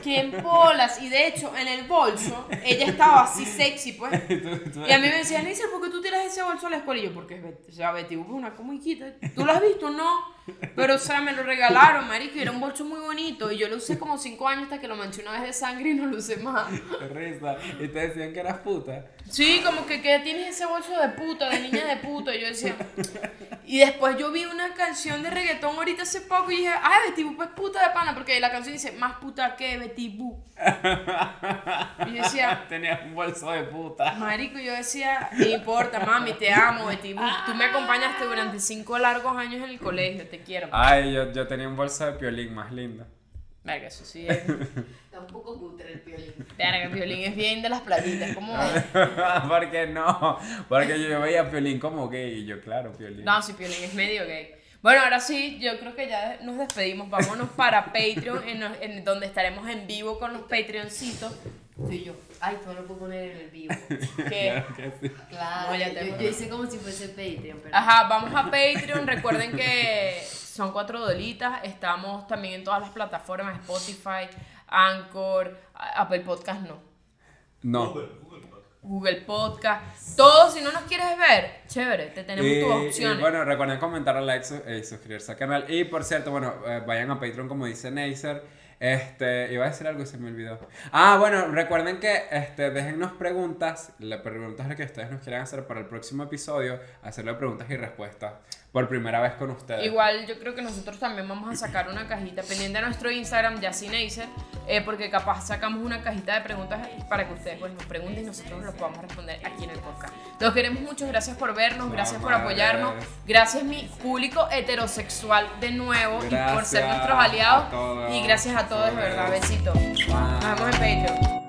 que en bolas. Y de hecho, en el bolso, ella estaba así sexy, pues. Y a mí me decían, Neisser, ¿por qué tú tiras ese bolso a la escuela? Y yo, porque o sea, Betty Boop es una comiquita. ¿Tú lo has visto? No. Pero, o sea, me lo regalaron, marico, y era un bolso muy bonito. Y yo lo usé como cinco años hasta que lo manché una vez de sangre y no lo usé más. Qué risa. Y te decían que eras puta. Sí, como que, que tienes ese bolso de puta, de niña de puta. Y yo decía. Y después yo vi una canción de reggaetón ahorita hace poco y dije, ah, Betty Boop es puta de pana, porque la canción dice más puta que Betty Boop. Y yo decía, Tenías un bolso de puta. Marico, yo decía, no importa, mami, te amo, Betty Boop. Tú me acompañaste durante cinco largos años en el colegio, te quiero. Ay, yo, yo tenía un bolso de piolín más lindo. Verga, eso sí es. Está un poco cutre el piolín. Verga, el violín es bien de las platitas, como. ¿Por qué no? Porque yo veía a Piolín como gay y yo, claro, Piolín. No, sí, Piolín es medio gay. Bueno, ahora sí, yo creo que ya nos despedimos. Vámonos para Patreon, en, en donde estaremos en vivo con los Patreoncitos. Y yo. Ay, tú no lo puedo poner en el vivo. Que, Claro que sí. Claro, No, ya yo, te- yo hice como si fuese Patreon, pero. ajá, vamos a Patreon. Recuerden que son cuatro dolitas. Estamos también en todas las plataformas: Spotify, Anchor, Apple Podcast, no. No. Google, Google Podcast. Google Podcast. Todo, si no nos quieres ver, chévere, te tenemos Y, tus y opciones. bueno, recuerden comentar, like y suscribirse al canal. Y por cierto, bueno, eh, vayan a Patreon como dice Neisser. Este, iba a decir algo y se me olvidó. Ah, bueno, recuerden que este, déjennos preguntas, las preguntas que ustedes nos quieran hacer para el próximo episodio, hacerle preguntas y respuestas por primera vez con ustedes. Igual yo creo que nosotros también vamos a sacar una cajita pendiente de nuestro Instagram, Yacineisser, eh, porque capaz sacamos una cajita de preguntas para que ustedes pues, nos pregunten y nosotros los podamos responder aquí en el podcast. Los queremos mucho, gracias por vernos, gracias por apoyarnos, gracias mi público heterosexual de nuevo y por ser Gracias nuestros a aliados y gracias a todos de verdad, besitos. Nos vemos en Patreon.